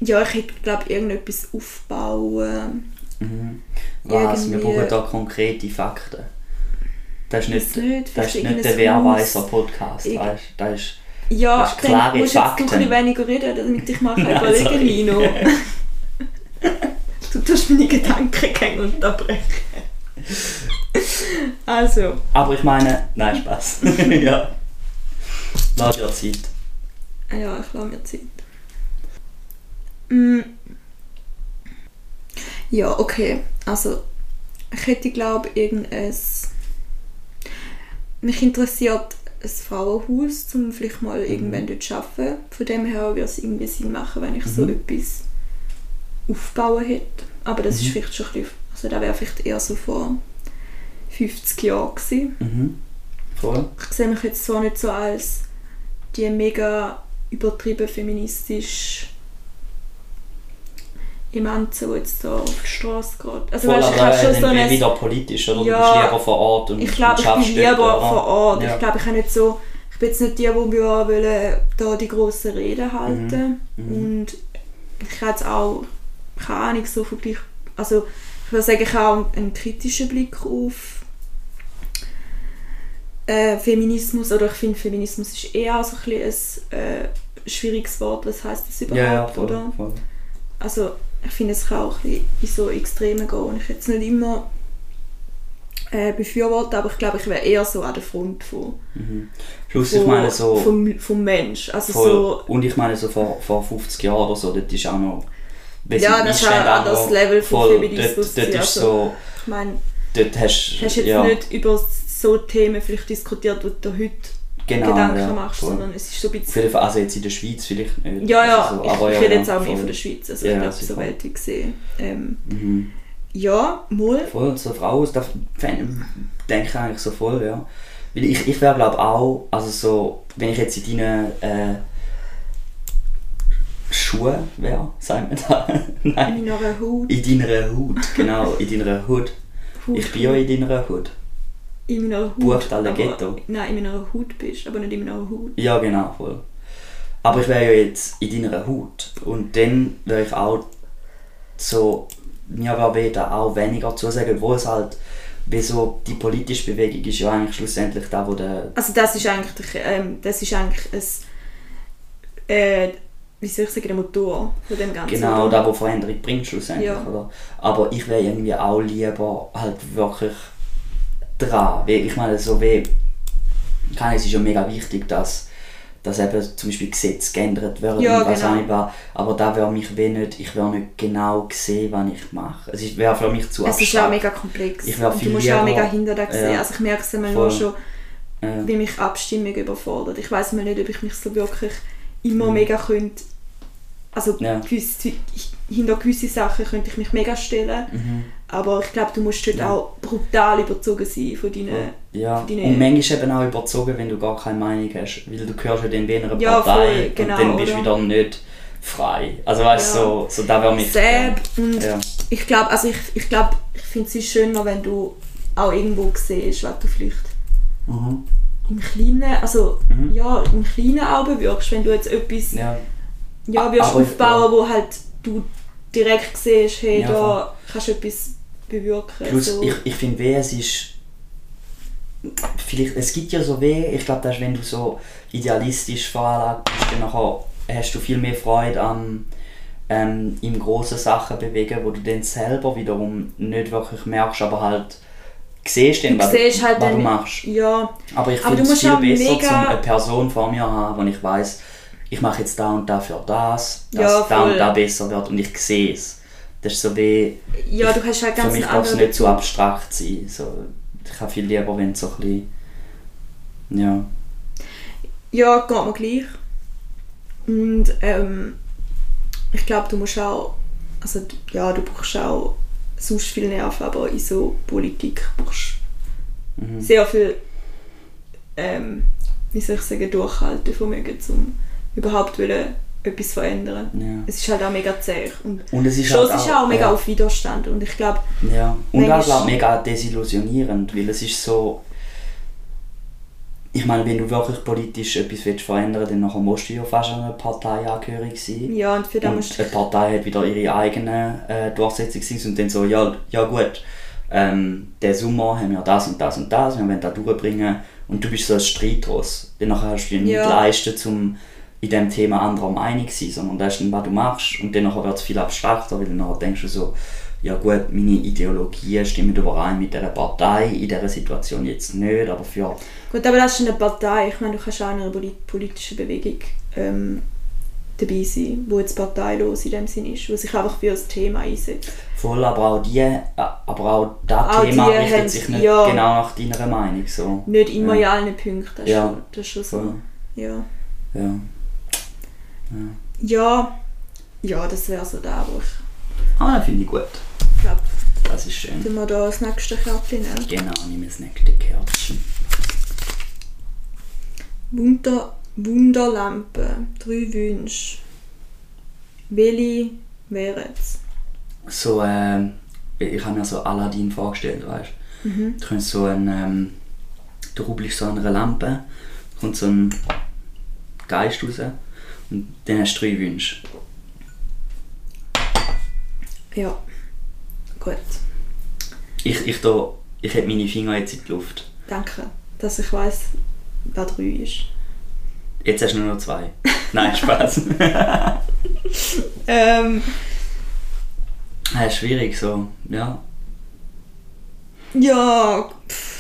ja, ich hätte, glaube irgendetwas aufbauen. Mhm. Was? Wir Irgendwie- brauchen da konkrete Fakten. Das ist nicht, nicht, das ist nicht der Wehrweiser. Podcast, Irg- weißt du? Das ist... Ja, Das ist klare musst du jetzt ein Fakten. bisschen weniger reden, damit ich mal sorry. Nino. du tust meine Gedankengänge unterbrechen. Also, Aber ich meine, nein, Spaß. ja. Lass dir Zeit. ja, ich lasse mir Zeit. Mm. Ja, okay. Also, ich hätte, glaube ich, irgendein... Mich interessiert ein Frauenhaus, um vielleicht mal Mhm. irgendwann dort zu arbeiten. Von dem her würde es irgendwie Sinn machen, wenn ich so Mhm. etwas aufbauen hätte. Aber das ist Mhm. vielleicht schon ein bisschen... Also das wäre vielleicht eher so vor 50 Jahren gewesen. Mhm. Voll. Ich sehe mich jetzt zwar nicht so als die mega übertrieben feministisch Emanze, die jetzt da auf die Straße geht. Also Voll, weißt, ich habe schon so ein... wieder politisch, oder? Ja, du bist lieber vor Ort und Ich glaube, ich bin dort, lieber oder? vor Ort. Ja. Ich glaube, ich habe nicht so... Ich bin jetzt nicht die, die wir wollen, da die grossen Reden halten. Mhm. Und ich habe jetzt auch keine Ahnung, so vergleich... Also ich würde sagen, ich habe auch einen kritischen Blick auf äh, Feminismus. Oder ich finde, Feminismus ist eher so ein, bisschen ein äh, schwieriges Wort. Was heißt das überhaupt? Ja, ja, voll, oder? voll. Also ich finde, es kann auch in so Extreme gehen. Und ich jetzt nicht immer äh, befürworten, aber ich glaube, ich wäre eher so an der Front von, Mhm. Plus, von, ich meine so... vom, vom Mensch. Also voll, so, und ich meine so vor, vor 50 Jahren oder so, dort ist auch noch... Ja, das ist auch ein anderes Level von Feminismus Dort, dort also- so... ich meine, Dort hast hast jetzt ja, nicht über so Themen vielleicht diskutiert, wo du heute genau, Gedanken ja, machst, voll. sondern es ist so ein bisschen... also jetzt in der Schweiz vielleicht nicht. Ja, ja, also so, ich, aber ich ja, rede jetzt auch mehr voll. von der Schweiz, also Ja, ich glaube, so weltweit gesehen. Ähm, Mhm. ja, mal. Voll, so Frauen, das fänd- denke ich eigentlich so voll, ja. Weil ich, ich wäre glaube auch, also so, wenn ich jetzt in deinen äh, Schuhen wäre, sagt man da? Nein. In meiner Haut. In deiner Hut, genau, in deiner Hut. Haut Ich bin ja in deiner Hut. In meiner Haut. Buchstabe aber- Ghetto. Nein, in meiner Haut bist, aber nicht in meiner Haut. Ja, genau, voll. Aber ich wäre ja jetzt in deiner Hut. Und dann wäre ich auch so, mir wäre weder auch weniger zusagen, wo es halt, wie so, die politische Bewegung ist ja eigentlich schlussendlich da, wo der, Also das ist eigentlich, der, ähm, das ist eigentlich ein, äh, wie soll ich sagen, der Motor von dem Ganzen. genau, da, wo Veränderung bringt schlussendlich, Ja. oder? Aber ich wäre irgendwie auch lieber halt wirklich dran, ich meine, so wie, kann es ist ja mega wichtig, dass dass eben zum Beispiel Gesetze geändert werden Ja, und was genau. auch war. Aber da wäre mich wie nicht, ich wäre nicht genau sehen, was ich mache. Es ist- wäre für mich zu Es ist auch abstrakt. mega komplex. Ich und du musst auch lieber- mega hinter da sehen. Ja. Also ich merke es immer nur schon, Ja. wie mich Abstimmung überfordert. Ich weiß mir nicht, ob ich mich so wirklich immer Mhm. mega könnte. Also Ja. gewisse, hinter gewisse Sachen könnte ich mich mega stellen. Mhm. Aber ich glaube, du musst dort Ja. auch brutal überzogen sein von deinen... Ja, für deine- und manchmal eben auch überzogen, wenn du gar keine Meinung hast. Weil du gehörst ja dann wie einer Ja, Partei voll, genau, und dann bist du wieder nicht frei. Also weißt du, Ja. so, so da wäre mich... Säb und Ja. ich glaube, also ich, ich glaube, ich finde es schöner, wenn du auch irgendwo siehst, was du vielleicht Mhm. im Kleinen, also Mhm. ja, im Kleinen auch bewirkst, wenn du jetzt etwas Ja. ja, wirst aufbauen, wo halt du direkt siehst, hey, da kannst du etwas bewirken. Plus, so. ich, ich finde weh, es ist. Vielleicht, es gibt ja so weh, ich glaube, wenn du so idealistisch veranlagt bist, dann nachher hast du viel mehr Freude an ähm, im grossen Sachen bewegen, wo du dann selber wiederum nicht wirklich merkst, aber halt siehst, dann, du was, halt was du machst. ja, Aber ich finde es viel besser, mega- eine Person vor mir haben, wo ich weiß, ich mache jetzt da und da für das, dass Ja, da und da besser wird und ich sehe es. Das ist so wie, ja, du hast halt für ganz mich einen darf es nicht zu abstrakt sein. So, ich habe viel lieber, wenn es so ein bisschen, ja, Ja, geht mir gleich. Und ähm, ich glaube, du musst auch, also ja, du brauchst auch sonst viel Nerven, aber in so Politik brauchst mhm. du sehr viel, ähm, wie soll ich sagen, Durchhaltevermögen, um überhaupt wollen, etwas verändern. ja. Es ist halt auch mega zäh und Und es ist schon, halt es ist auch mega ja, auf Widerstand und ich glaube, Ja, und auch Manchmal- glaub, mega desillusionierend, weil es ist so. Ich meine, wenn du wirklich politisch etwas willst verändern dann nachher musst du ja fast einer Partei angehörig sein. ja, und für das Und musst eine Partei hat wieder ihre eigenen äh, Durchsetzungsdings und dann so, ja, ja gut, ähm, der Sommer haben wir das und das und das, wir wollen das durchbringen und du bist so ein Streitross. Dann nachher hast du dir nicht Ja. leisten, um in diesem Thema anderer Meinung sein, sondern das ist was du machst und dann wird es viel abstrakter, weil dann denkst du so, ja gut, meine Ideologien stimmen überein mit dieser Partei, in dieser Situation jetzt nicht, aber für... Gut, aber das ist eine Partei. Ich meine, du kannst auch in einer polit- politischen Bewegung ähm, dabei sein, wo jetzt parteilos in dem Sinn ist, wo sich einfach für das Thema einsetzt. Voll, aber auch die, äh, aber auch das Auch Thema richtet sich nicht ja. genau nach deiner Meinung. So. Nicht immer Ja. in allen Punkten, das ist, Ja. schon, das ist schon so. Voll. Ja. Ja. Ja, ja, das wäre so da, wo ich Ah, das finde ich gut. glaube, Das ist schön. tun wir da das nächste Kärtchen nehmen. Genau, nimm das nächste Kärtchen. Wunder, Wunderlampe, drei Wünsche. Welche wären es? So, ähm, ich habe mir so Aladdin vorgestellt, weißt du? Mhm. Du kannst so ein, ähm, du rubbelst so an einer Lampe, kommt so ein Geist raus und dann hast du drei Wünsche. Ja, gut. Ich, ich, da, ich habe meine Finger jetzt in die Luft. Danke, dass ich weiß, wer drei ist. Jetzt hast du nur noch zwei. Nein, Spaß. Ähm, Ja, ist schwierig so, ja. ja, pff,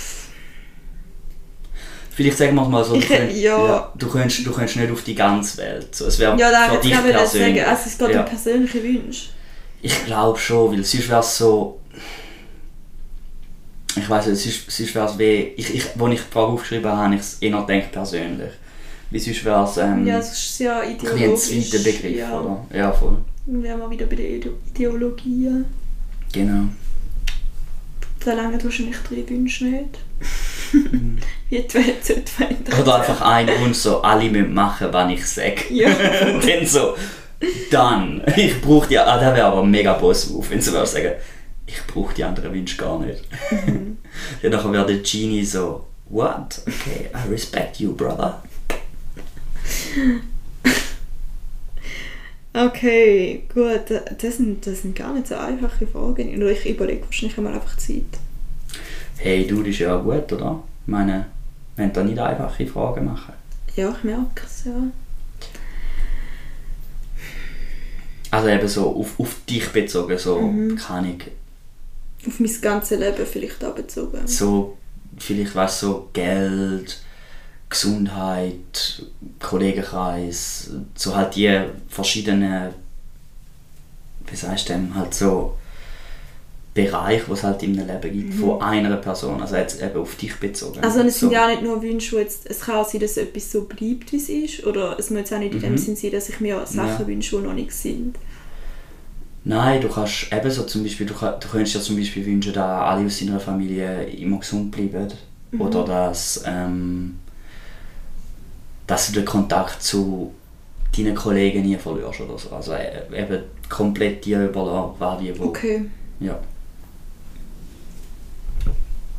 Vielleicht sagen wir es mal so, du, Ich- könnt, ja. du, könntest, du könntest nicht auf die ganze Welt. So, es wäre ja, da für dich persönlich. sagen. Also es geht ja. um persönliche Wünsche. Ich glaube schon, weil sonst wäre es so... Ich weiß nicht, sonst, sonst wäre es wie... Ich, ich, als ich die Frage aufgeschrieben habe, habe ich es eher gedacht persönlich. Weil sonst wäre es ähm, Ja, es ist sehr ein bisschen ein ideologisch. zweiter Begriff, ja. oder? Ja, voll. Dann wären wir wieder bei der Ide- Ideologie. Genau. Da lange wahrscheinlich drei Wünsche nicht. Wie Welt sollte verändern. Oder einfach ein Wunsch, so alle müssen machen, was ich sage. Ja. Und dann so, dann, ich brauche die, ah, das wäre aber mega Boss-Move, wenn sie sagen, ich brauche die anderen Wünsche gar nicht. Mhm. Dann nachher wäre der Genie so, what? Okay, I respect you, brother. Okay, gut. Das sind, das sind gar nicht so einfache Fragen. Oder ich überlege wahrscheinlich einmal einfach Zeit. Hey, du, das ist ja auch gut, oder? Ich meine, wenn da nicht einfache Fragen machen. Ja, ich merke es, ja. Also eben so auf, auf dich bezogen, so, Mhm. keine Ahnung, Auf mein ganzes Leben vielleicht auch bezogen. so, vielleicht weißt so Geld, Gesundheit, Kollegenkreis, so halt die verschiedenen, wie sagst du dem, halt so Bereich, was es halt in einem Leben gibt, von einer Person, also jetzt eben auf dich bezogen. Mhm. Also es so. sind ja auch nicht nur Wünsche, jetzt, es kann auch sein, dass etwas so bleibt, wie es ist, oder es muss jetzt auch nicht in dem Mhm. Sinn sein, dass ich mir Sachen Ja. wünsche, die noch nicht sind. Nein, du kannst eben so zum Beispiel, du, du könntest dir zum Beispiel wünschen, dass alle aus deiner Familie immer gesund bleiben. Mhm. Oder dass, ähm, dass du den Kontakt zu deinen Kollegen nie verlierst oder so. Also äh, eben komplett dir überlassen, wer wie wo. Okay. Ja.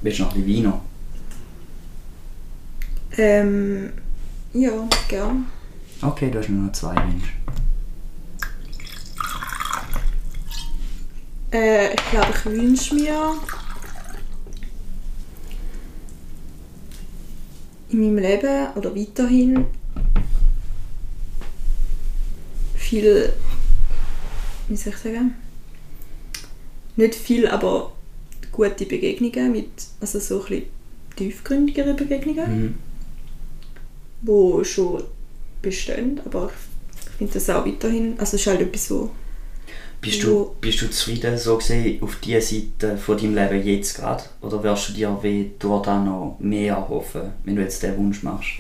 Willst du noch ein Wein? Ähm, ja, gern. Okay, du hast nur noch zwei Wünsche. Äh, ich glaube, ich wünsche mir in meinem Leben oder weiterhin viel, wie soll ich sagen, nicht viel, aber gute Begegnungen mit, also so ein bisschen tiefgründigere Begegnungen, Mhm. die schon bestehen, aber ich, finde das auch weiterhin, also es ist halt etwas, wo Bist du, bist du zufrieden so gesehen auf dieser Seite von deinem Leben jetzt gerade? Oder wirst du dir wie durch das noch mehr erhoffen, wenn du jetzt den Wunsch machst?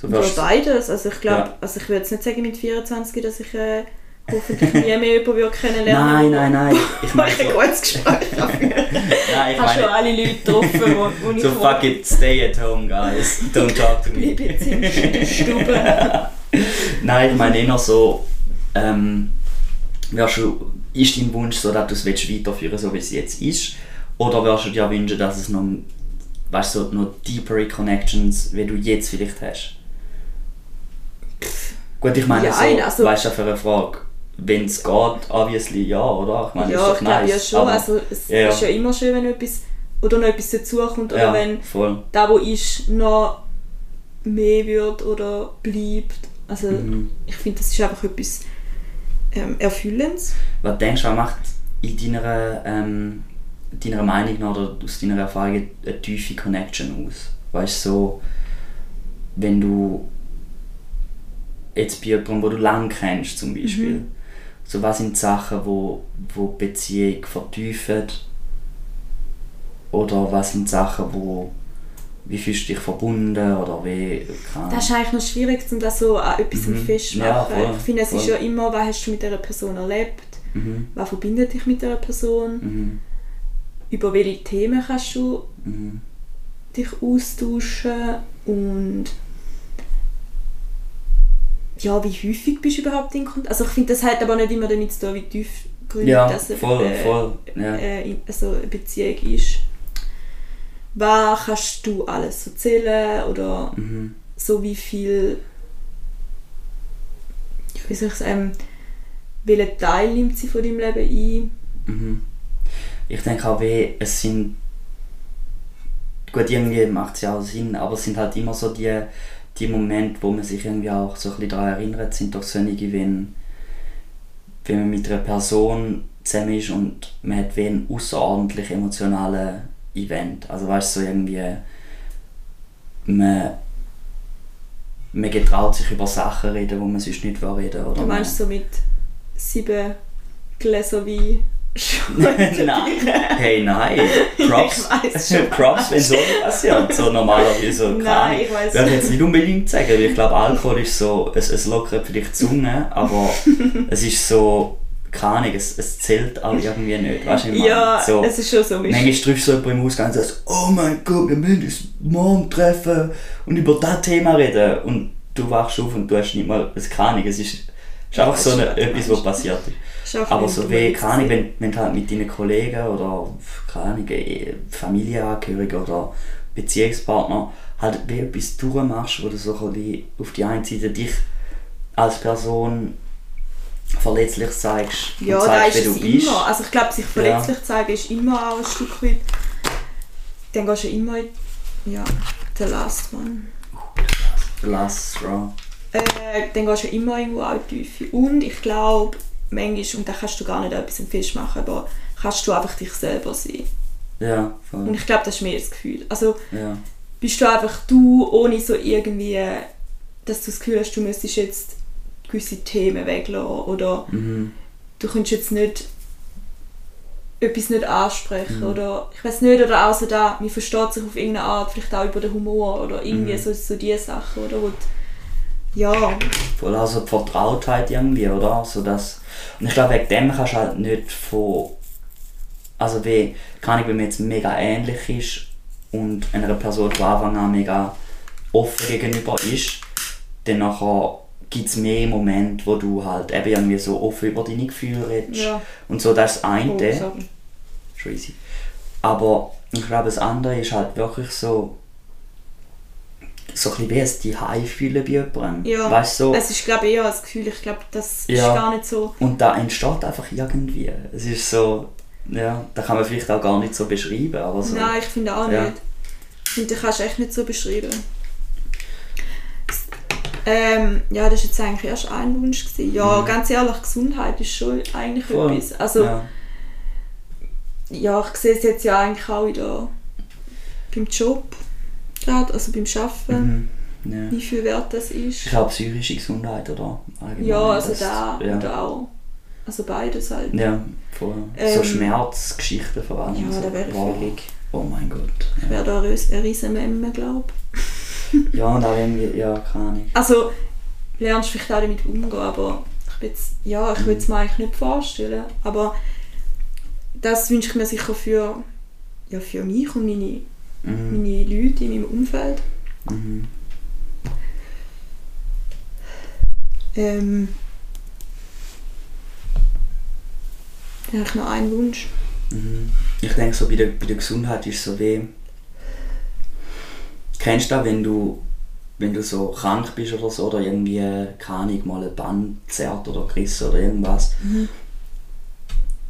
So du, beides. Also ich glaube, Ja. also ich würde jetzt nicht sagen mit 24, dass ich äh, hoffentlich nie mehr jemanden würde kennenlernen nein, nein, nein. Ich meine ich so, ein gutes Gespräch habe. nein, ich habe schon alle Leute getroffen, wo, wo ich so fuck it, stay at home, guys. Don't talk to me. Bleib jetzt in der Stube. Nein, ich meine eher so, ähm, wärst du, ist dein Wunsch so, dass du es willst weiterführen so wie es jetzt ist? Oder wirst du dir wünschen, dass es noch, weißt so, noch deepere Connections, wie du jetzt vielleicht hast? Gut, ich meine, Ja, so, also- weißt du, für eine Frage, wenn es geht, obviously ja, oder? Ich meine, ja, ist ich doch glaube nice. ja schon. aber- Also es Ja, ja. ist ja immer schön, wenn etwas oder noch etwas dazukommt oder ja, wenn voll. da, wo ist, noch mehr wird oder bleibt. Also Mhm. ich finde, das ist einfach etwas ähm, Erfüllendes. Was denkst du, was macht in deiner, ähm, deiner Meinung nach oder aus deiner Erfahrung eine tiefe Connection aus? Weißt du, so, wenn du jetzt bei jemandem, wo du lang kennst zum Beispiel, so was sind die Sachen, wo, wo die Beziehung vertiefen? Oder was sind die Sachen, wo wie fühlst du dich verbunden oder wie, Ahnung. Das ist eigentlich noch schwierig, um das so an etwas Mhm. festzumachen. Ja, voll, ich finde, es ist voll. ja immer, was hast du mit dieser Person erlebt, Mhm, was verbindet dich mit dieser Person, mhm, über welche Themen kannst du mhm. dich austauschen und ja, wie häufig bist du überhaupt in Kontakt? Also ich finde, das hat aber nicht immer damit zu tun, wie tiefgründig Ja, das eine, voll, äh, voll. Ja. äh, also eine Beziehung ist. Was kannst du alles erzählen oder Mhm. so wie viel wie soll ich sagen, welchen Teil nimmt sie von deinem Leben ein? Mhm. Ich denke auch, wie, es sind. Gut, irgendwie macht es ja auch Sinn, aber es sind halt immer so die, die Momente, wo man sich irgendwie auch so ein bisschen daran erinnert, sind doch solche, wenn, wenn man mit einer Person zusammen ist und man hat wie außerordentlich emotionalen Event. Also weißt du, so irgendwie. Man, man getraut sich über Sachen reden, wo man sonst nicht reden oder Du man- meinst so mit sieben Gläser Wein nein. Hey, nein. Props. Props, wenn so passiert. So normalerweise so Nein, ich weiss Würde jetzt nicht unbedingt sagen, weil ich glaube, Alkohol ist so, es, es lockert vielleicht die Zunge, aber es ist so, keine Ahnung, es, es zählt auch irgendwie nicht. Weißt du, was ich meine? Ja, so, es ist schon so. Manchmal triffst du so jemanden im Ausgang und sagst, oh mein Gott, wir müssen uns morgen treffen und über das Thema reden. Und du wachst auf und du hast nicht mal, es keine Ahnung, es ist, ist einfach weiß so eine, was etwas, was passiert ist. Auch Aber so wie, keine Ahnung, wenn, wenn du halt mit deinen Kollegen oder, keine Ahnung, eh, Familienangehörigen oder Beziehungspartner halt wie etwas durchmachst, wo du so auf die eine Seite dich als Person verletzlich zeigst und Ja, da zeigst, es du bist. immer. Also ich glaube, sich verletzlich zeigen ist immer auch ein Stück weit. Dann gehst du immer in, ja, the last one. Last straw. Äh, dann gehst du immer irgendwo auch in die Tiefe. Und ich glaube, manchmal, und da kannst du gar nicht etwas festmachen, aber kannst du einfach dich selber sein. Ja, Und voll. ich glaube, das ist mehr das Gefühl. Also Ja. bist du einfach du, ohne so irgendwie, dass du das Gefühl hast, du müsstest jetzt gewisse Themen weglassen oder Mhm. du kannst jetzt nicht etwas nicht ansprechen Mhm. oder ich weiß nicht oder auch so da, man versteht sich auf irgendeine Art, vielleicht auch über den Humor oder irgendwie Mhm. so, so diese Sachen oder wo die, ja, Voll also die Vertrautheit irgendwie, oder? So dass, und ich glaube, wegen dem kannst du halt nicht von. Also, wie, kann ich, wenn man jetzt mega ähnlich ist und einer Person von Anfang an mega offen gegenüber ist, dann nachher gibt es mehr Momente, wo du halt eben irgendwie so offen über deine Gefühle redest. ja. Und so das eine. Oh, sorry. schon easy. Aber ich glaube, das andere ist halt wirklich so. So ein bisschen wie es die High fühlen bei jemandem. Ja, Weißt so. es ist glaube ich eher das Gefühl, ich glaube, das Ja. ist gar nicht so, Und da entsteht einfach irgendwie. Es ist so, ja, da kann man vielleicht auch gar nicht so beschreiben, aber so. nein, ich finde auch Ja. nicht. Ich finde, das kannst du echt nicht so beschreiben. Ähm, ja, das war jetzt eigentlich erst ein Wunsch. Gewesen. Ja, Mhm. ganz ehrlich, Gesundheit ist schon eigentlich Voll. etwas. Also, ja. ja, ich sehe es jetzt ja eigentlich auch wieder beim Job, gerade, also beim Arbeiten, Mhm. ja. wie viel wert das ist. Ich glaube psychische Gesundheit, oder? Allgemein, Ja, also das- da ja. oder auch. Also beides halt. Ja, voll. so Ähm, Schmerzgeschichten vor allem. ja, so. da wäre ich völlig- Oh mein Gott. Ich wäre da eine riesen Memme, glaube Ja, und auch irgendwie, ja, keine Ahnung. Also, lernst vielleicht auch damit umgehen, aber ich bin jetzt, ja, ich würde es mir eigentlich nicht vorstellen. Aber das wünsche ich mir sicher für, ja, für mich und meine, Mhm. meine Leute in meinem Umfeld. Mhm. Ähm, ja, ich noch einen Wunsch. Mhm. Ich denke so bei der, bei der Gesundheit ist so wie. Kennst du das, wenn du, wenn du so krank bist oder so oder irgendwie, keine Ahnung, mal ein Band zerrt oder gerissen oder irgendwas? Mhm.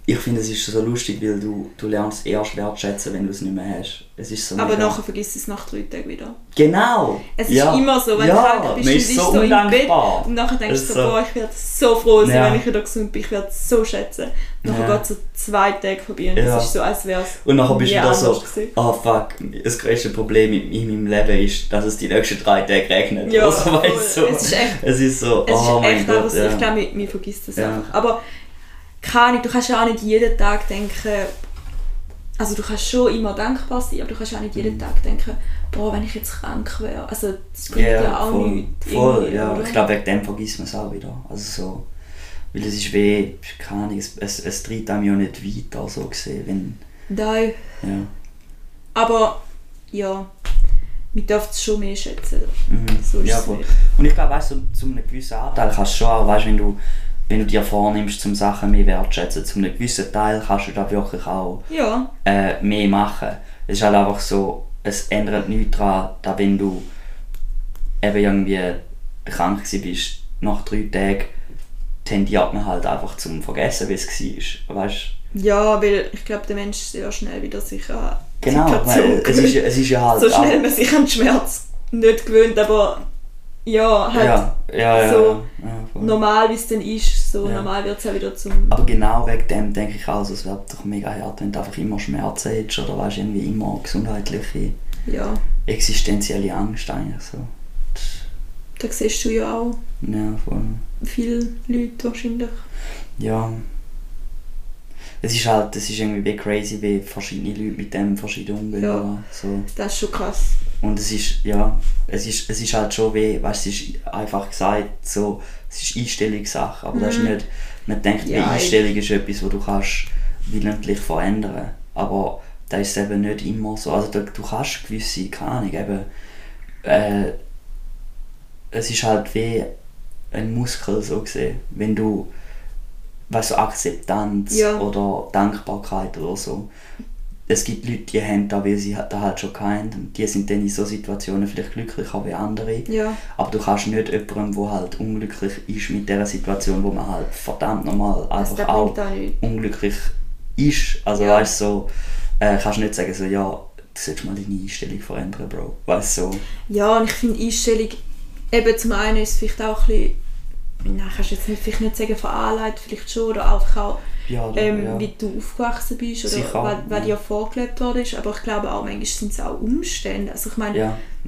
Ich finde es ist so lustig, weil du, du lernst erst wertschätzen, wenn du es nicht mehr hast. Es ist so Aber mega- nachher vergisst du es nach drei Tagen wieder. Genau! Es ja. ist immer so, wenn ja, du krank bist, man ist bist so, so im Bett und nachher denkst du so, so- boah, ich werde so froh sein, Ja. wenn ich wieder gesund bin, ich werde es so schätzen. Nachher Ja. geht so zwei Tage vorbei und Ja. es ist so, als wäre es Und nachher bist du wieder so, ah fuck, das größte Problem in, in meinem Leben ist, dass es die nächsten drei Tage regnet. Ja, Oder so, voll. weißt du? Es ist echt- Es ist so, Es oh ist mein echt Gott. einfach so, ja. ich glaube, man, man vergisst das Ja. einfach. Aber keine Ahnung, du kannst ja auch nicht jeden Tag denken, also du kannst schon immer dankbar sein, aber du kannst auch nicht jeden Tag denken, boah, wenn ich jetzt krank wäre. Also das bringt ja, Mhm. Ja, auch voll, nichts. voll ja. oder? Ich glaube, wegen dem vergisst man es auch wieder. Also so, weil es ist weh, keine Ahnung, es, es, es treibt einem ja nicht weiter, so gesehen, wenn, Nein, ja. aber ja, man darf es schon mehr schätzen. Mhm. So ist ja, es voll. Und ich glaube, weißt du, zu einem gewissen Anteil kannst du schon auch, weißt, wenn du, wenn du dir vornimmst, zum Sachen mehr wertschätzen, zu einem gewissen Teil kannst du da wirklich auch Ja, äh, mehr machen. Es ist halt einfach so, es ändert nichts daran, dass wenn du eben irgendwie krank bist, nach drei Tagen tendiert man halt einfach zum Vergessen, wie es war. Weißt ja, weil ich glaube, der Mensch sehr schnell wieder sich an Genau, weil es ist, ja- es ist ja halt so schnell man sich an den Schmerz nicht gewöhnt, aber ja, halt ja, ja, so ja, normal wie es dann ist, so normal wird es auch wieder zum... Aber genau wegen dem denke ich auch, also es wäre doch mega hart, wenn du einfach immer Schmerzen hättest oder weißt, irgendwie immer gesundheitliche, Ja, existenzielle Angst eigentlich so. da siehst du ja auch Ja, voll. viele Leute wahrscheinlich. Ja. Es ist halt, es ist irgendwie wie crazy, wie verschiedene Leute mit dem verschieden umgehen. Ja. So. Das ist schon krass. Und es ist, ja, es ist, es ist halt schon weh, weißt es ist einfach gesagt, so, es ist Einstellungssache, aber das ist Mhm. nicht, man denkt, Ja, Einstellung ist etwas, wo du kannst willentlich verändern, aber das ist eben nicht immer so, also du, du kannst gewisse, keine Ahnung, eben, äh, es ist halt wie ein Muskel so gesehen, wenn du, weißt du, Akzeptanz Ja. oder Dankbarkeit oder so, es gibt Leute, die haben da, weil sie da halt schon keinen und die sind dann in so Situationen vielleicht glücklicher wie andere. Ja, Aber du kannst nicht jemandem, der halt unglücklich ist mit dieser Situation, wo man halt verdammt normal einfach das auch unglücklich ist. Also Ja. weißt du, so, äh, kannst nicht sagen so, ja, du solltest mal deine Einstellung verändern, Bro. Weißt du, so. Ja, und ich finde Einstellung, eben zum einen ist es vielleicht auch ein bisschen, ich kannst du jetzt nicht, vielleicht nicht sagen veranlagt, vielleicht schon, oder einfach auch, Ja, ähm, ja. wie du aufgewachsen bist oder was, dir vorgelebt worden ist. Aber ich glaube auch, manchmal sind es auch Umstände. Also ich meine,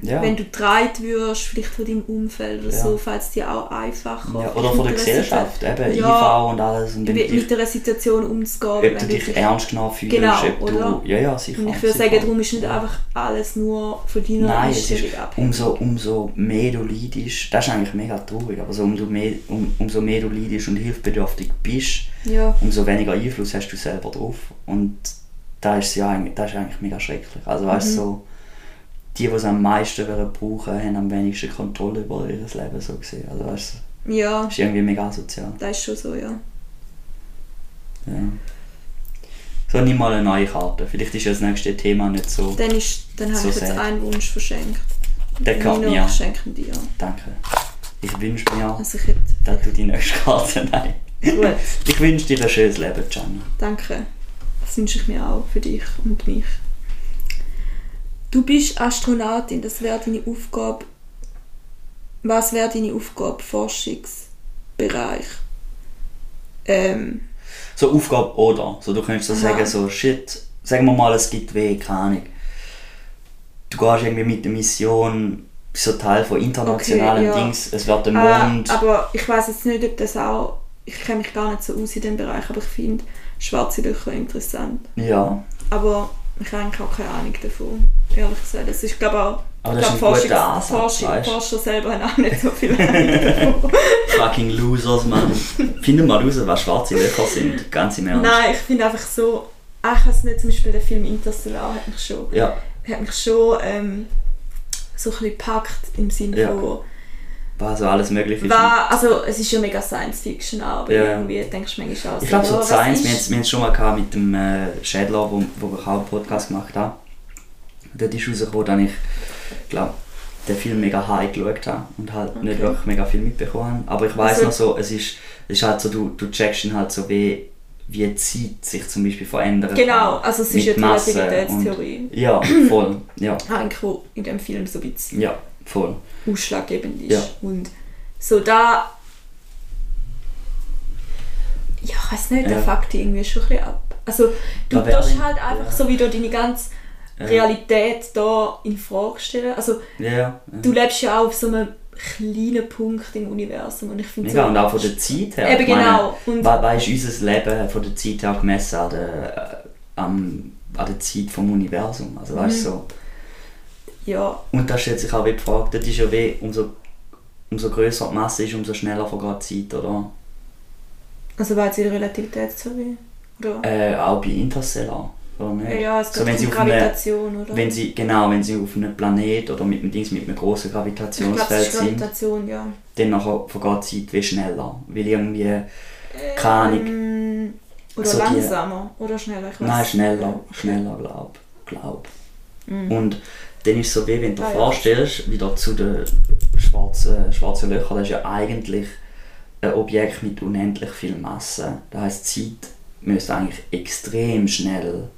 ja. wenn du getragen wirst, vielleicht von deinem Umfeld oder Ja. so, fällt es dir auch einfacher. ja, oder von der mit einer Gesellschaft, eben Ja. IV und alles. Und du dich, mit der Situation umzugehen. ob wenn du dich ernst genommen fühlst, Genau, ob du... oder? Ja, ja, sicher. Und ich würde sagen, darum ist nicht einfach alles nur von deiner Nein, es ist Einstellung abhängig. umso, umso mehr du leidest, das ist eigentlich mega traurig, aber so, umso, mehr, um, umso mehr du leidest und hilfsbedürftig bist, Ja, umso weniger Einfluss hast du selber drauf. Und das ist, ja eigentlich, das ist eigentlich mega schrecklich. Also weißt Mhm. du, so, die, die es am meisten brauchen, haben am wenigsten Kontrolle über ihr Leben so gesehen. Also weißt du, ja, das ist irgendwie mega sozial. das ist schon so, ja. Ja. So, nimm mal eine neue Karte. Vielleicht ist ja das nächste Thema nicht so. Dann, ist, dann habe So ich jetzt sad. einen Wunsch verschenkt. Der kommt mir. ich schenke dir. Danke. Ich wünsche mir, Also ich hätte... dass du die nächste Karte nein. Gut, Ich wünsche dir ein schönes Leben, Gianna. danke. Das wünsche ich mir auch für dich und mich. Du bist Astronautin, das wäre deine Aufgabe. Was wäre deine Aufgabe? Forschungsbereich. Ähm, So Aufgabe oder. So, du könntest so Aha. sagen, so shit, sagen wir mal, es gibt weh, keine Ahnung. Du gehst irgendwie mit der Mission, bist so Teil von internationalen Okay, ja. Dings, es wird der Ah, Mond. aber ich weiß jetzt nicht, ob das auch. Ich kenne mich gar nicht so aus in dem Bereich, aber ich finde schwarze Löcher interessant. ja, Aber ich habe eigentlich auch keine Ahnung davon, ehrlich gesagt. Das ist, glaube auch. Aber ich das ist glaube, ein Ansatz, weißt du? Forscher selber haben auch nicht so viel fucking Losers, Mann. Finden mal raus, was schwarze Löcher sind, ganz im Ernst. Nein, ich finde einfach so. Ah, ich weiß nicht, zum Beispiel der Film Interstellar hat mich schon, Ja, hat mich schon ähm, so ein bisschen gepackt im Sinne Ja. von. was so alles mögliche ist. War, also es ist ja mega Science Fiction auch, aber Ja. irgendwie denkst du manchmal auch Ich glaube so was Science, ist- wir haben es- wir haben es schon mal gehabt mit dem äh, Schädler, wo, wo ich auch einen Podcast gemacht habe. Dort ist rausgekommen, dass ich, glaube den Film mega high geschaut habe und halt nicht Okay. wirklich mega viel mitbekommen habe. Aber ich weiß Also- noch so, es ist, es ist halt so, du, du checkst ihn halt so, wie, wie die Zeit sich zum Beispiel verändern Genau, also es ist ja die Relativitätstheorie. Ja, voll. Ja, Eigentlich, wo in dem Film so ein bisschen ja, voll. ausschlaggebend ist. Ja. Und so da. Ja, ich weiß nicht, der Ja. fuckt irgendwie schon ein bisschen ab. Also, du tust halt einfach so wieder deine ganze. Realität da in Frage stellen. Also, Ja, du lebst ja auch auf so einem kleinen Punkt im Universum und ich finde Mega, so, und auch von der Zeit her. Eben ich meine, genau. Und- wa- ist unser Leben von der Zeit her gemessen an der, äh, am, an der Zeit vom Universum. Also weißt du Mhm. so. ja, Und da stellt sich auch wie die Frage, das ist ja wie, umso, umso größer die Masse ist, umso schneller vergeht die Zeit, oder? also war jetzt in der Relativitätstheorie? Oder? Äh, auch bei Interstellar, nicht? ja, es so, wenn um sie auf eine, Gravitation, oder? wenn sie, genau, wenn sie auf einem Planet oder mit einem Dings mit einem ich es Gravitationsfeld ist sind, Gravitation, ja. dann nachher vergeht die Zeit wie schneller. Weil irgendwie, keine Ahnung, Ähm, oder So die- langsamer oder schneller, ich weiß Nein, schneller, schneller, glaub. glaub. Mhm. Und dann ist es so wie, wenn du dir Ah, ja. vorstellst, wieder zu den schwarzen, schwarzen Löchern, das ist ja eigentlich ein Objekt mit unendlich viel Masse. Das heisst, Zeit müsste eigentlich extrem schnell.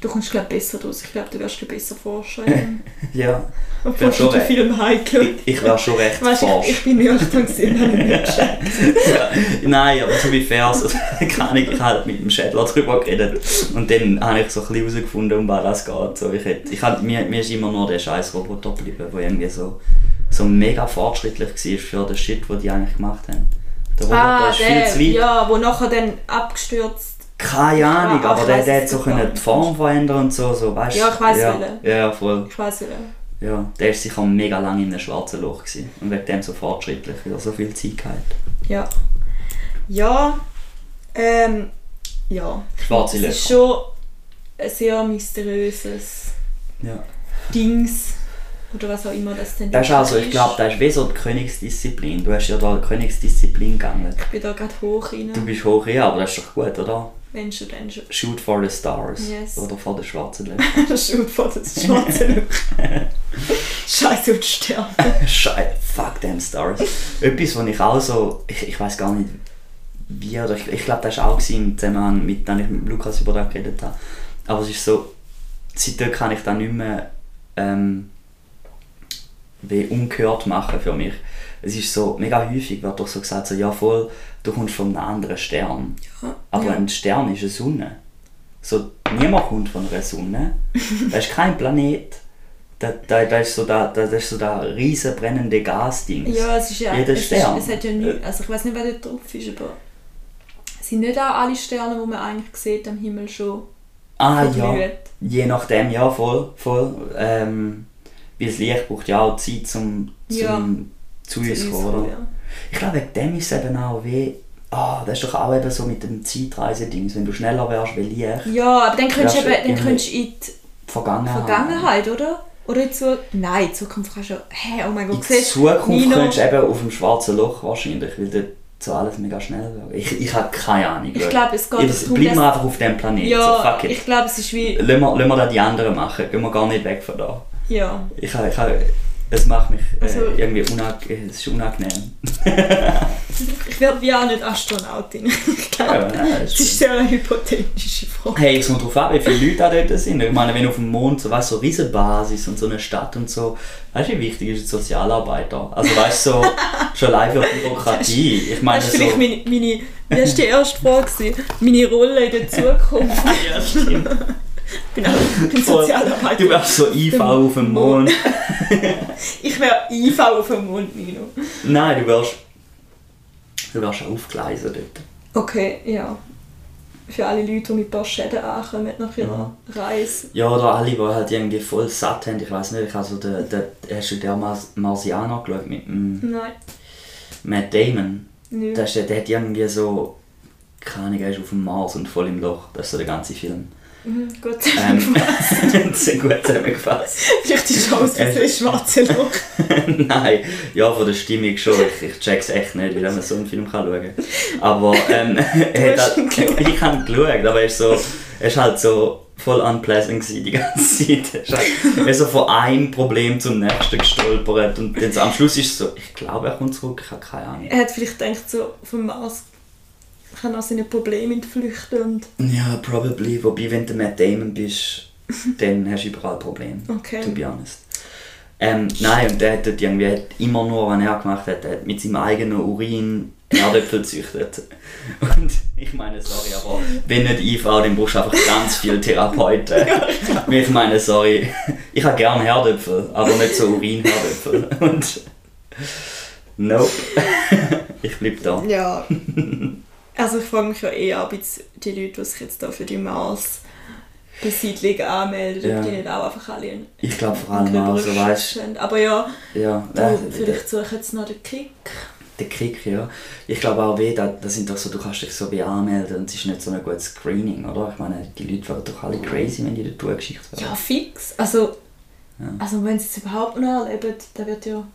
Du kommst glaube besser draus. Ich glaube, du wirst besser forschen. Ja, Obwohl Wär schon. Film heikel. ich, ich wäre schon recht Weißt ich, ich bin nüchtern gesehen, habe ich nicht ja, nein, aber so wie fair, also, keine Ahnung, ich habe mit dem Schädler darüber geredet und dann habe ich so ein bisschen herausgefunden, um was das geht. So, ich hätte, ich hab, mir, mir ist immer nur der scheiß Roboter geblieben, der irgendwie so, so mega fortschrittlich war für den Shit, den die eigentlich gemacht haben. Der Roboter Ah, ist viel der, zu weit. ja, wo nachher dann abgestürzt. Keine Ahnung, Ah, aber der, der hat so können die Form verändern und so, so weißt Ja, ich weiss ja, welchen. ja, ja, voll. Ich weiß wieder. Ja, der war sicher mega lange in einem schwarzen Loch gewesen. und wegen dem so fortschrittlich, weil er so viel Zeit gehabt Ja. Ja. Ähm. Ja. Schwarze Es ist Löcher. schon ein sehr mysteriöses Ja. Dings. Oder was auch immer das denn Das ist also, ich ist. glaube, das ist wie so die Königsdisziplin. Du hast ja da die Königsdisziplin gegangen. Ich bin da gerade hoch rein. Du bist hoch hier, aber das ist doch gut, oder? Wenn schon, dann schon. Shoot for the stars. Yes. Oder for the schwarzen Löcher. Das schaut vor das schwarze Loch. Scheiße und sterben. Scheiße, fuck them stars. Etwas, was ich auch so, ich, ich weiß gar nicht wie, oder ich, ich glaube, das war auch im Zusammenhang mit, als ich mit Lukas über das geredet habe. Aber es ist so, seitdem kann ich das nicht mehr ähm, wie ungehört machen für mich. es ist so, mega häufig wird doch so gesagt, so, ja voll, du kommst von einem anderen Stern. Ja, Aber ja. ein Stern ist eine Sonne. So, niemand kommt von einer Sonne. Das ist kein Planet. Das, das, das ist so da, das ist so da riesen brennende Gasding. Ja, es ist ja. Jeder es, Stern. Ist, es hat ja nicht, also ich weiß nicht, wer da drauf ist, aber es sind nicht auch alle Sterne, die man eigentlich sieht am Himmel schon ah ja, je nachdem, ja, voll, voll. Ähm, weil das Licht braucht ja auch Zeit, zum, zum Ja, zu uns zu kommen, oder? ja. Ich glaube, wegen dem ist es eben auch wie, ah, das ist doch auch eben so mit dem Zeitreiseding, wenn du schneller wärst wie Licht, ja, aber dann könntest du eben, dann könntest in die Vergangenheit. Vergangenheit, oder? Oder in Zukunft. Nein, in Zukunft kannst du. Hä, oh mein In Gott, du, Zukunft Nino- könntest du eben auf dem schwarzen Loch wahrscheinlich, weil dort so alles mega schnell wäre. Ich, ich habe keine Ahnung. Ich glaube, es geht darum, Bleiben wir einfach auf dem Planeten. Ja, so, fuck it. ich glaube, es ist wie. Lassen wir, lassen wir das die anderen machen. Gehen wir gar nicht weg von da. Ja. Ich, ich, habe- es macht mich äh, Also- irgendwie unang es ist unangenehm. Ich werde wie auch nicht Astronautin. Ich glaube, Ja, nein, das ist ist sehr eine hypothetische Frage. Hey, es kommt drauf an, wie viele Leute da dort sind. Ich meine, wenn auf dem Mond so, weißt, so eine riesen Basis und so eine Stadt und so, weißt du, wie wichtig ist ein Sozialarbeiter? Also weißt du, so, schon allein für die Bürokratie. Ich meine, Das so... ist vielleicht meine, meine, wie war die erste Frage? Meine Rolle in der Zukunft. ja, stimmt. Auch, ich bin Sozialarbeiter. Du wärst so IV auf dem Mond. Ich wäre IV auf dem Mond, Nino. Nein, du wärst... Du wärst aufgeleisen dort. Okay, ja. Für alle Leute, die mit ein paar Schäden ankommen nach ihrer Reise. Ja, oder alle, die halt irgendwie voll satt haben. Ich weiß nicht, ich also der, der, hast du den Mars Marsianer geschaut mit dem Nein, Matt Damon? nicht. Der, der hat irgendwie so... Keine Ahnung, er ist auf dem Mars und voll im Loch. Das ist so der ganze Film. Mhm, gut. Ähm, das ist gut zusammengefasst. Vielleicht ist wie ein schwarze Loch. Nein, ja, von der Stimmung schon. Ich, ich check's echt nicht, wie man so einen Film kann schauen kann. Aber ähm, ihn geschaut. ich habe geschaut, aber er ist, so, er ist halt so voll unpleasant gewesen die ganze Zeit. Er ist, halt, so von einem Problem zum nächsten gestolpert und jetzt am Schluss ist es so, ich glaube, er kommt zurück, ich habe keine Ahnung. Er hat vielleicht gedacht, so vom Mars kann er seine Probleme entflüchten und... Ja, probably. Wobei, wenn du Matt Damon bist, dann hast du überall Probleme. Okay. To be honest. Ähm, nein, und der hat dort irgendwie hat immer nur, was er gemacht hat, er hat mit seinem eigenen Urin Erdäpfel gezüchtet. Und ich meine, sorry, aber wenn nicht IV, dann brauchst du einfach ganz viele Therapeuten. ich meine, sorry, ich habe gerne Herdöpfel, aber nicht so Urinherdöpfel. Und nope, ich bleib da. Ja. Also ich frage mich ja ob jetzt die Leute, die sich jetzt da für die Mars-Besiedlung anmelden, Ja. ob die nicht auch einfach alle einen Ich glaube vor allem auch so, weißt sind. Aber ja, ja, äh, vielleicht suche ich jetzt noch den Kick. Der Kick, ja. Ich glaube auch weh, da, das sind doch so, du kannst dich so wie anmelden und es ist nicht so ein gutes Screening, oder? Ich meine, die Leute wären doch alle crazy, wenn die dort durchgeschickt werden. Ja, fix. Also, Ja. also wenn sie es überhaupt noch erleben, dann wird ja... Oder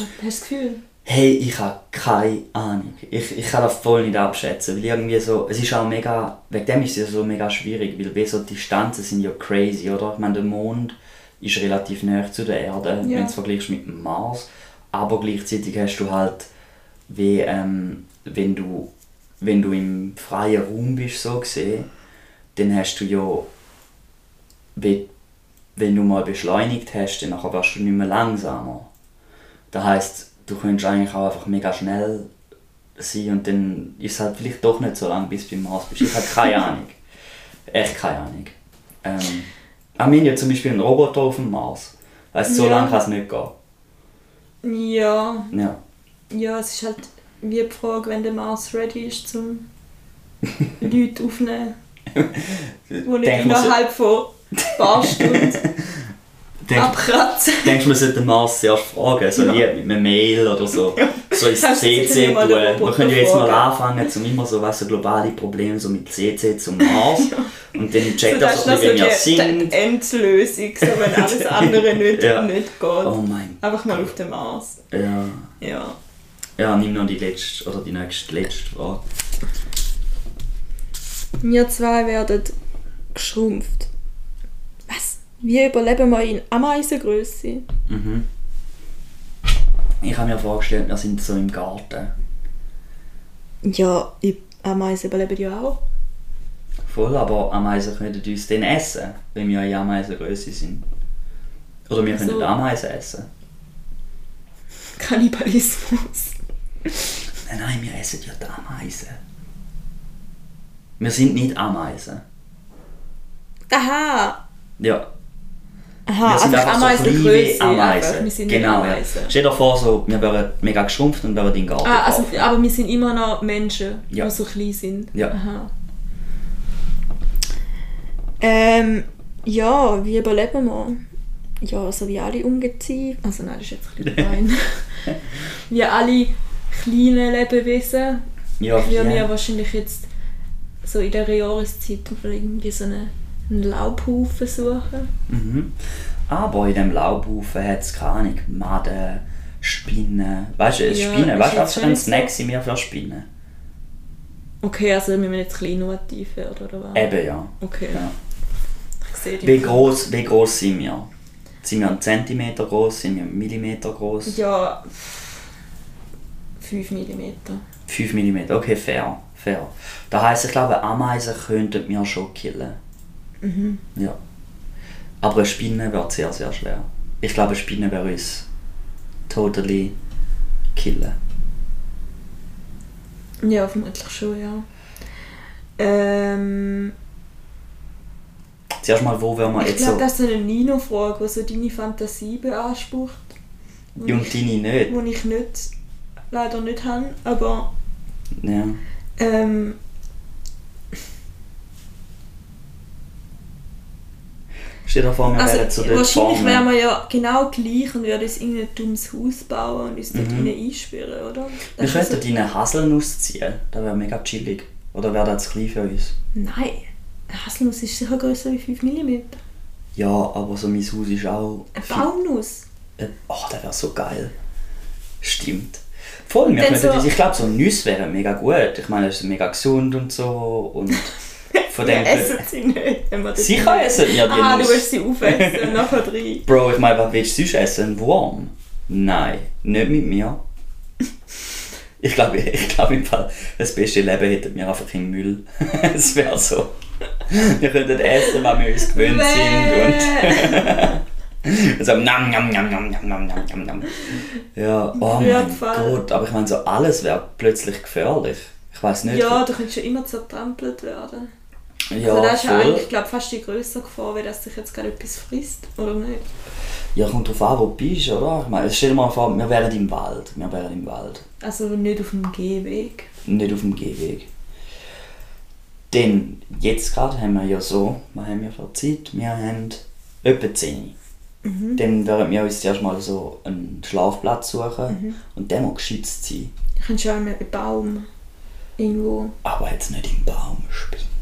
hast du das Gefühl? Hey, ich habe keine Ahnung. Ich, ich kann das voll nicht abschätzen, weil irgendwie so, es ist auch mega, wegen dem ist es ja so mega schwierig, weil wie so die Distanzen sind ja crazy, oder? Ich meine, der Mond ist relativ nah zu der Erde, Ja. wenn du es vergleichst mit dem Mars, aber gleichzeitig hast du halt, wie, ähm, wenn du, wenn du im freien Raum bist, so gesehen, dann hast du ja, wie, wenn du mal beschleunigt hast, dann nachher wirst du nicht mehr langsamer. Das heisst, du könntest eigentlich auch einfach mega schnell sein und dann ist es halt vielleicht doch nicht so lang, bis du beim Mars bist. Ich habe keine Ahnung. Echt keine Ahnung. Ähm, aber wir haben ja zum Beispiel einen Roboter auf dem Mars. Weißt, so Ja. lange kann es nicht gehen. Ja, Ja. ja, es ist halt wie die Frage, wenn der Mars ready ist, zum Leute aufnehmen. Wo nicht innerhalb von ein paar Stunden Denk, abkratzen. denkst du, man sollte den Mars zuerst fragen? So Ja. wie mit einem Mail oder so. So ins CC tun. Wir können ja jetzt mal anfangen, zum immer so, weißt, du, globale Probleme so mit CC zum Mars. Und dann So, checkt das das ist so, noch wie so wir die, sind. Endlösung, so wenn alles andere nicht, Ja. nicht geht. Oh mein Einfach mal auf den Mars. Ja. Ja. Ja, nimm noch die letzte oder die nächste letzte Frage. Wir zwei werden geschrumpft. Wie überleben wir in Ameisengröße? Mhm. Ich habe mir vorgestellt, wir sind so im Garten. Ja, Ameisen überleben ja auch. Voll, aber Ameisen können uns dann essen, wenn wir in Ameisengröße sind. Oder wir können So. Ameisen essen. Kannibalismus. Nein, nein, wir essen ja die Ameisen. Wir sind nicht Ameisen. Aha! Ja. Aha, wir sind einfach einfach so klein wie Ameisengröße. Ameisen. sind genau, ja. Ameisen. Stell dir vor, so, wir wären mega geschrumpft und wären in den Garten Ah, also, aber wir sind immer noch Menschen, Ja. die so klein sind. Ja. Aha. Ähm, ja, wie überleben wir? Ja, also wie alle Ungeziefer. Also nein, das ist jetzt ein bisschen gemein. wie alle kleinen Lebewesen Ja, würden ja. wir wahrscheinlich jetzt so in dieser Jahreszeit mal irgendwie so einen, einen Laubhaufen suchen. Mhm. Aber in dem Laubhaufen hat es keine Ahnung, Maden, Spinnen. Weißt du, Ja, Spinnen, ist weißt du, was für ein so. Snack sind wir für Spinnen? Okay, also müssen wir jetzt klein innovativ werden, oder was? Eben ja. Okay, ja. ich sehe die. Wie groß, wie groß sind wir? Sind wir einen Zentimeter groß? Sind wir einen Millimeter groß? Ja, 5 mm. 5 mm, okay, fair. fair. Das heisst, ich glaube, Ameisen könnten wir schon killen. Mhm. Ja. Aber eine Spinne wird sehr, sehr schwer. Ich glaube, eine Spinne wäre uns totally killen. Ja, vermutlich schon, ja. Ähm, Zuerst mal, wo wären wir ich jetzt glaube, so... das ist eine Nino-Frage, die so deine Fantasie beansprucht. Und ich- deine nicht. wo ich nicht, leider nicht habe, aber Ja. ähm, Stell dir vor, wir also, wären zu dort wahrscheinlich wären wir ja genau gleich und würden uns irgendein dummes Haus bauen und uns dort Mhm. rein einsperren, oder? Wir Das ist könnten deine Haselnuss ziehen. Das wäre mega chillig. Oder wäre das zu klein für uns? Nein, eine Haselnuss ist sicher größer wie 5 mm. Ja, aber so mein Haus ist auch... Eine Baumnuss. Äh, Oh, das wäre so geil. Stimmt. Voll, wir könnten, so- ich glaube, so Nüsse wären mega gut. Ich meine, es ist mega gesund und so. Und von Wir dem... essen sie nicht. Wenn wir das Sicher nicht- essen wir die Ah, du Nuss. willst sie aufessen und nachher rein. Bro, ich meine, was willst du sonst essen? Wurm? Nein, nicht mit mir. Ich glaube, ich glaube im Fall, das beste Leben hätten wir einfach im Müll. Es wäre so. Wir könnten essen, was wir uns gewöhnt sind. Und so nam nam nam nam nam nam nam nam. Ja, oh mein Rührpfahl. Gott, aber ich meine, so alles wäre plötzlich gefährlich. Ich weiß nicht. Ja, du könntest ja immer zertrampelt werden. Ja, also das ist ja eigentlich glaub, fast die größere Gefahr, wenn das sich jetzt gerade etwas frisst, oder nicht? Ja, kommt drauf an, wo du bist, oder? Ich meine, stell dir mal vor, wir wären im Wald. Wir wären im Wald. Also nicht auf dem Gehweg. nicht auf dem Gehweg. Denn jetzt gerade haben wir ja so, was haben wir für Zeit? Wir haben etwa 10. Mhm. Dann werden wir uns zuerst mal so einen Schlafplatz suchen und der muss geschützt sein. Du kannst ja einmal einen Baum irgendwo. Aber jetzt nicht im Baum spinnen.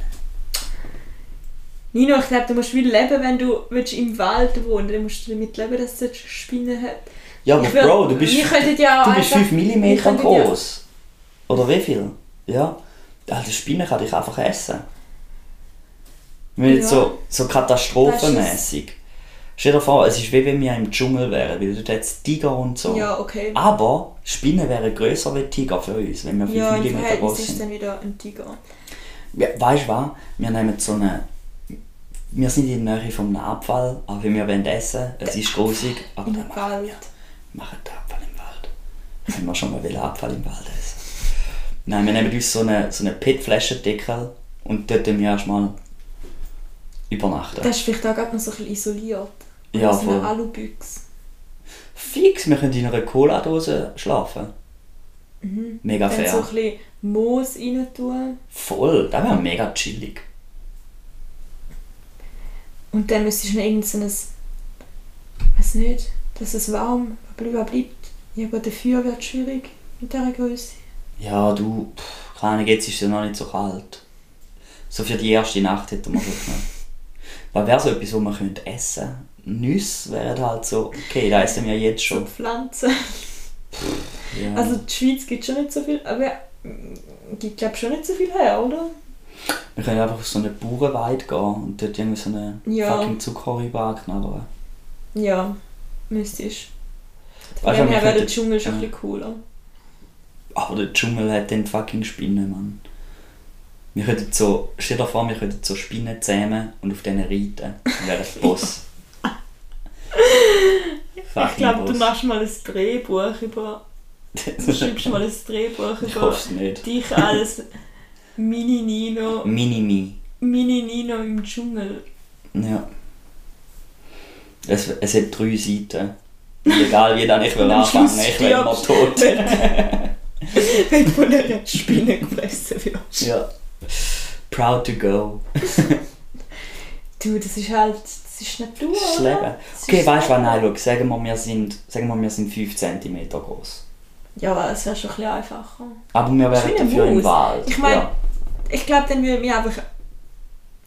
Nino, ich glaube, du musst wieder leben, wenn du willst im Wald wohnen Dann musst du damit leben, dass es Spinnen hat. Ja, aber würd- Bro, du bist, ja du bist einfach- 5 mm ja- groß. Oder wie viel? Ja. Alter, Spinne kann dich einfach essen. Jetzt Ja. so, so katastrophenmäßig. Stell dir vor, es ist wie wenn wir im Dschungel wären, weil du jetzt Tiger und so. Ja, okay. Aber Spinnen wären grösser wie Tiger für uns, wenn wir 5 ja, mm groß ist sind. dann wieder ein Tiger. Ja, weißt du was? Wir nehmen so eine. Wir sind in der Nähe vom Abfall, aber wenn wir wollen essen, es ist grusig, aber dann machen wir, machen den Abfall im Wald. Haben wir schon mal Abfall im Wald essen? Nein, wir nehmen uns so eine, so eine PET-Flaschendeckel und dort wir erstmal übernachten. Das ist vielleicht auch gerade noch so ein bisschen isoliert. Ja, so eine. Alubüchse. Fix, wir können in einer Cola-Dose schlafen. Mega Dann fair. so ein bisschen Moos rein tun. Voll, das wäre mega chillig. Und dann müsstest du noch irgend so ein... weiß nicht, dass es warm bleibt. Ja, aber dafür wird es schwierig mit dieser Größe. Ja, du, pff, keine Ahnung, jetzt ist es ja noch nicht so kalt. So für die erste Nacht hätten wir wirklich noch. Weil wäre so etwas, was man könnte essen Nüsse wären halt so, okay, da essen wir jetzt So schon. Pflanzen. Ja. Also die Schweiz gibt schon nicht so viel, aber mm, gibt glaube schon nicht so viel her, oder? Wir können einfach auf so eine Bauernweide gehen und dort irgendwie so eine Ja. fucking Zuckerrübe anknabbern. Ja, müsstest. Von dem her wäre der Dschungel schon ja. ein bisschen cooler. Aber der Dschungel hat dann fucking Spinnen, Mann. Wir könnten so, stell dir vor, wir könnten so Spinnen zähmen und auf denen reiten. Das wäre der Boss. Ich glaube, du machst mal ein Drehbuch über. Du schreibst mal ein Drehbuch Ich über hoffe es nicht. dich als Mini-Nino. Mini-Me. Mini-Nino im Dschungel. Ja. Es, es hat drei Seiten. Und Egal wie dann ich will anfangen, ich will immer stirbst tot. Wenn du von einer Spinne gefressen wirst. ja. Proud to go. Du, das ist halt. Das ist Natur. Das ist? Leben. Das Okay, ist weißt du was? Leben. Nein, schau, sagen wir, wir sind, sagen wir, wir sind 5 cm groß. Ja, es wäre schon ein bisschen einfacher. Aber wir wären dafür im Maus. Wald. Ich meine, ja. Ich glaube, dann würden wir einfach.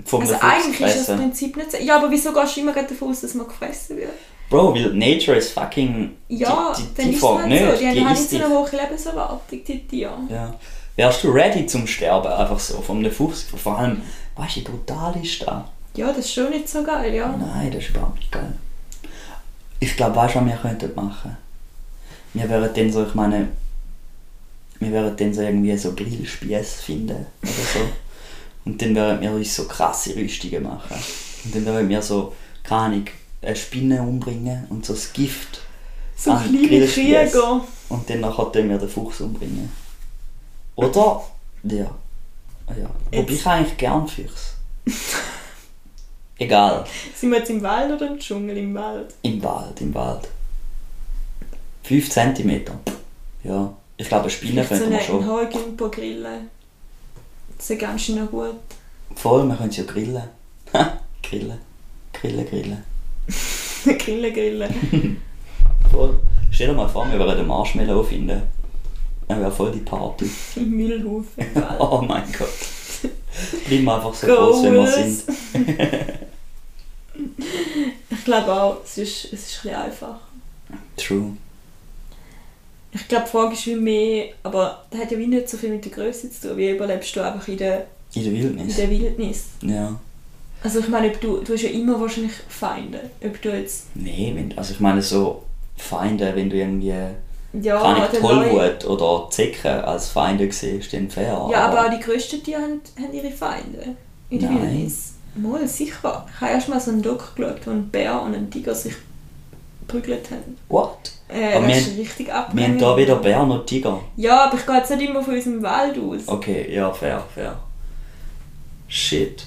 Vom Also eigentlich ist das fressen. Prinzip nicht so. Ja, aber wieso gehst du immer davon aus, dass man gefressen wird? Bro, weil Nature is fucking. Ja, die, die, dann die ist halt nicht. so. Die haben die halt isst nicht so eine hohe Lebenserwartung, die Tiere. Ja. Wärst du ready zum Sterben? Einfach so, von einem Fuchs. Vor allem, weißt du, wie brutal ist das? Ja, das ist schon nicht so geil, ja. Nein, das ist überhaupt nicht geil. Ich glaube, weißt du, was wir könnten machen? Wir wären dann so, ich meine, wir wären dann so irgendwie so Grillspieß finden oder so. Und dann würden wir uns so krasse Rüstungen machen. Und dann würden wir so, keine Ahnung, eine Spinne umbringen und so das Gift So an kleine. Krieger. Und dann nachher dann wir den Fuchs umbringen. Oder? Ja. ja. Wobei ich eigentlich gern Füchse. Egal. Sind wir jetzt im Wald oder im Dschungel? Im Wald. Im Wald, im Wald. 5 cm. Ja. Ich glaube, eine Spinne Vielleicht so könnten wir einen schon. Heugimpo grillen. Das ist ganz schön gut. Voll, wir können sie ja grillen. grillen. Grillen, grillen. grillen, grillen. Voll. Stell dir mal vor, wir würden Marshmallow finden. Dann wäre voll die Party. Im Wald. Oh mein Gott. Bleiben wir einfach so groß, wie wir sind. Ich glaube auch, es ist, es ist ein bisschen einfacher. True. Ich glaube, die Frage ist wie mehr, aber das hat ja wie nicht so viel mit der Größe zu tun. Wie überlebst du einfach in der, In der in Wildnis. der Wildnis? Ja. Also ich meine, ob du, du hast ja immer wahrscheinlich Feinde. Ob du jetzt... Nee, wenn, also ich meine so Feinde, wenn du irgendwie Ja, keine der Tollwut oder Zecken als Feinde siehst, dann fair. Ja, aber auch die grössten Tiere haben, haben ihre Feinde. In der Nein. Wildnis. Mal, sicher. Ich habe erst mal so einen Doc geschaut, wo ein Bär und ein Tiger sich prügelt haben. What? Äh, Aber das wir ist haben- richtig Wir haben abgegangen. hier weder Bär noch Tiger. Ja, aber ich gehe jetzt nicht immer von unserem Wald aus. Okay, ja, fair, fair. Shit.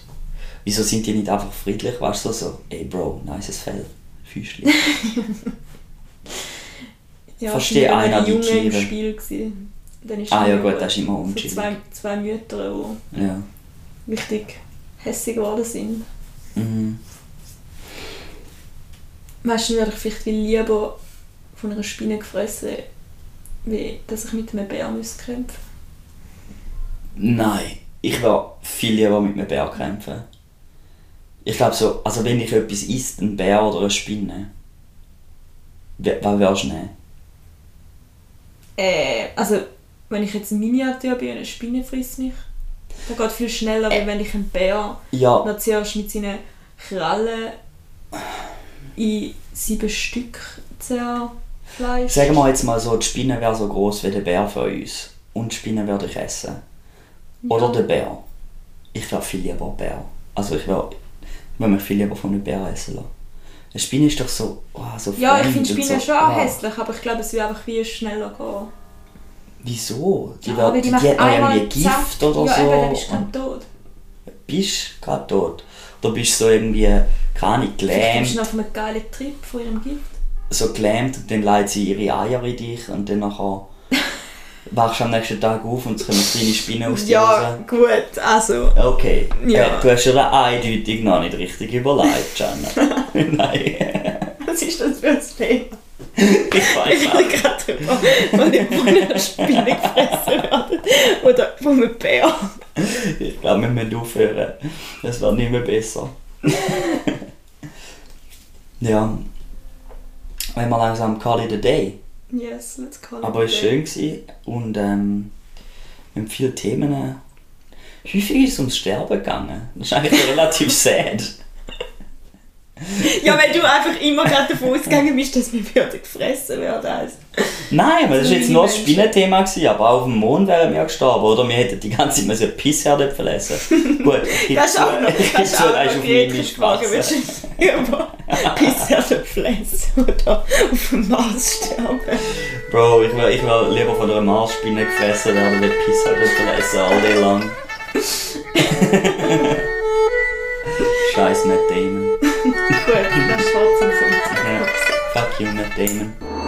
Wieso sind die nicht einfach friedlich? Weißt du, so, ey Bro, nices Fell. Füßli. Ja, Verstehe einer die Jungen im. Spiel. Gewesen. Dann ist Ah ja gut, das ist immer so unchillig. zwei, zwei Mütter, die Ja. richtig hässlich geworden sind. Mhm. Weißt du, würde ich vielleicht viel lieber von einer Spinne gefressen, wie dass ich mit einem Bär muss kämpfen Nein, ich will viel lieber mit einem Bär kämpfen. Ich glaube so, also wenn ich etwas isst, ein Bär oder eine Spinne, was würdest du nehmen? Äh, also, wenn ich jetzt ein Miniatur bin eine Spinne frisst mich, dann geht viel schneller, Äh. als wenn ich einen Bär Ja, noch zuerst mit seinen Krallen in sieben Stück zerfleischt. sagen wir jetzt mal so, die Spinne wäre so groß wie der Bär für uns. Und die Spinne würde ich essen. Oder Ja. der Bär. Ich wäre viel lieber Bär. Also ich wäre ich mich viel lieber von einem Bär essen lassen. Eine Spinne ist doch so, oh, so Ja, ich finde Spinnen so, schon auch ah. hässlich, aber ich glaube, es würde einfach wie schneller gehen. Wieso? Die, Ja, wird, die, die hat noch irgendwie Gift zack. oder ja, so. eben, dann bist du gerade tot. bist gerade tot. Oder bist du so irgendwie, keine Ahnung, bist gelähmt, du noch auf einem geilen Trip von ihrem Gift. so gelähmt und dann leitet sie ihre Eier in dich und dann nachher wachst du am nächsten Tag auf und es kommen kleine Spinnen aus dir raus. gut, also. Okay, Ja. äh, du hast dir eindeutig noch nicht richtig überlegt, Jana. Nein, Was ist das für ein Thema? Ich Ich weiß rede nicht. gerade drüber, wenn ich von einer Spinne gefressen werde. Oder von einem Bär. Ich glaube, wir müssen aufhören. Es wird nicht mehr besser. ja. Wenn wir langsam call it a day. Yes, let's call it Aber es war schön gewesen und ähm, wir haben viele Themen. äh, Häufig ist es ums Sterben gegangen. Das ist eigentlich relativ sad. Ja, wenn du einfach immer gerade davon ausgegangen bist, dass wir würden gefressen werden. Also. Nein, aber das war jetzt nur das. Spinnenthema, gewesen, aber auch auf dem Mond wären wir gestorben, oder? Wir hätten die ganze Zeit müssen Pissherde verlassen. Gut, Das ist auch noch, das ist auch noch auf ethische Frage. willst du- an der Flässe oder auf dem Mars sterben. Bro, ich will, ich will lieber von einer Marsspinne gefressen werden, als der Flässe all day lang. Scheiß Matt Damon. Gut, das ist trotzdem so. Ja. Fuck you, Matt Damon.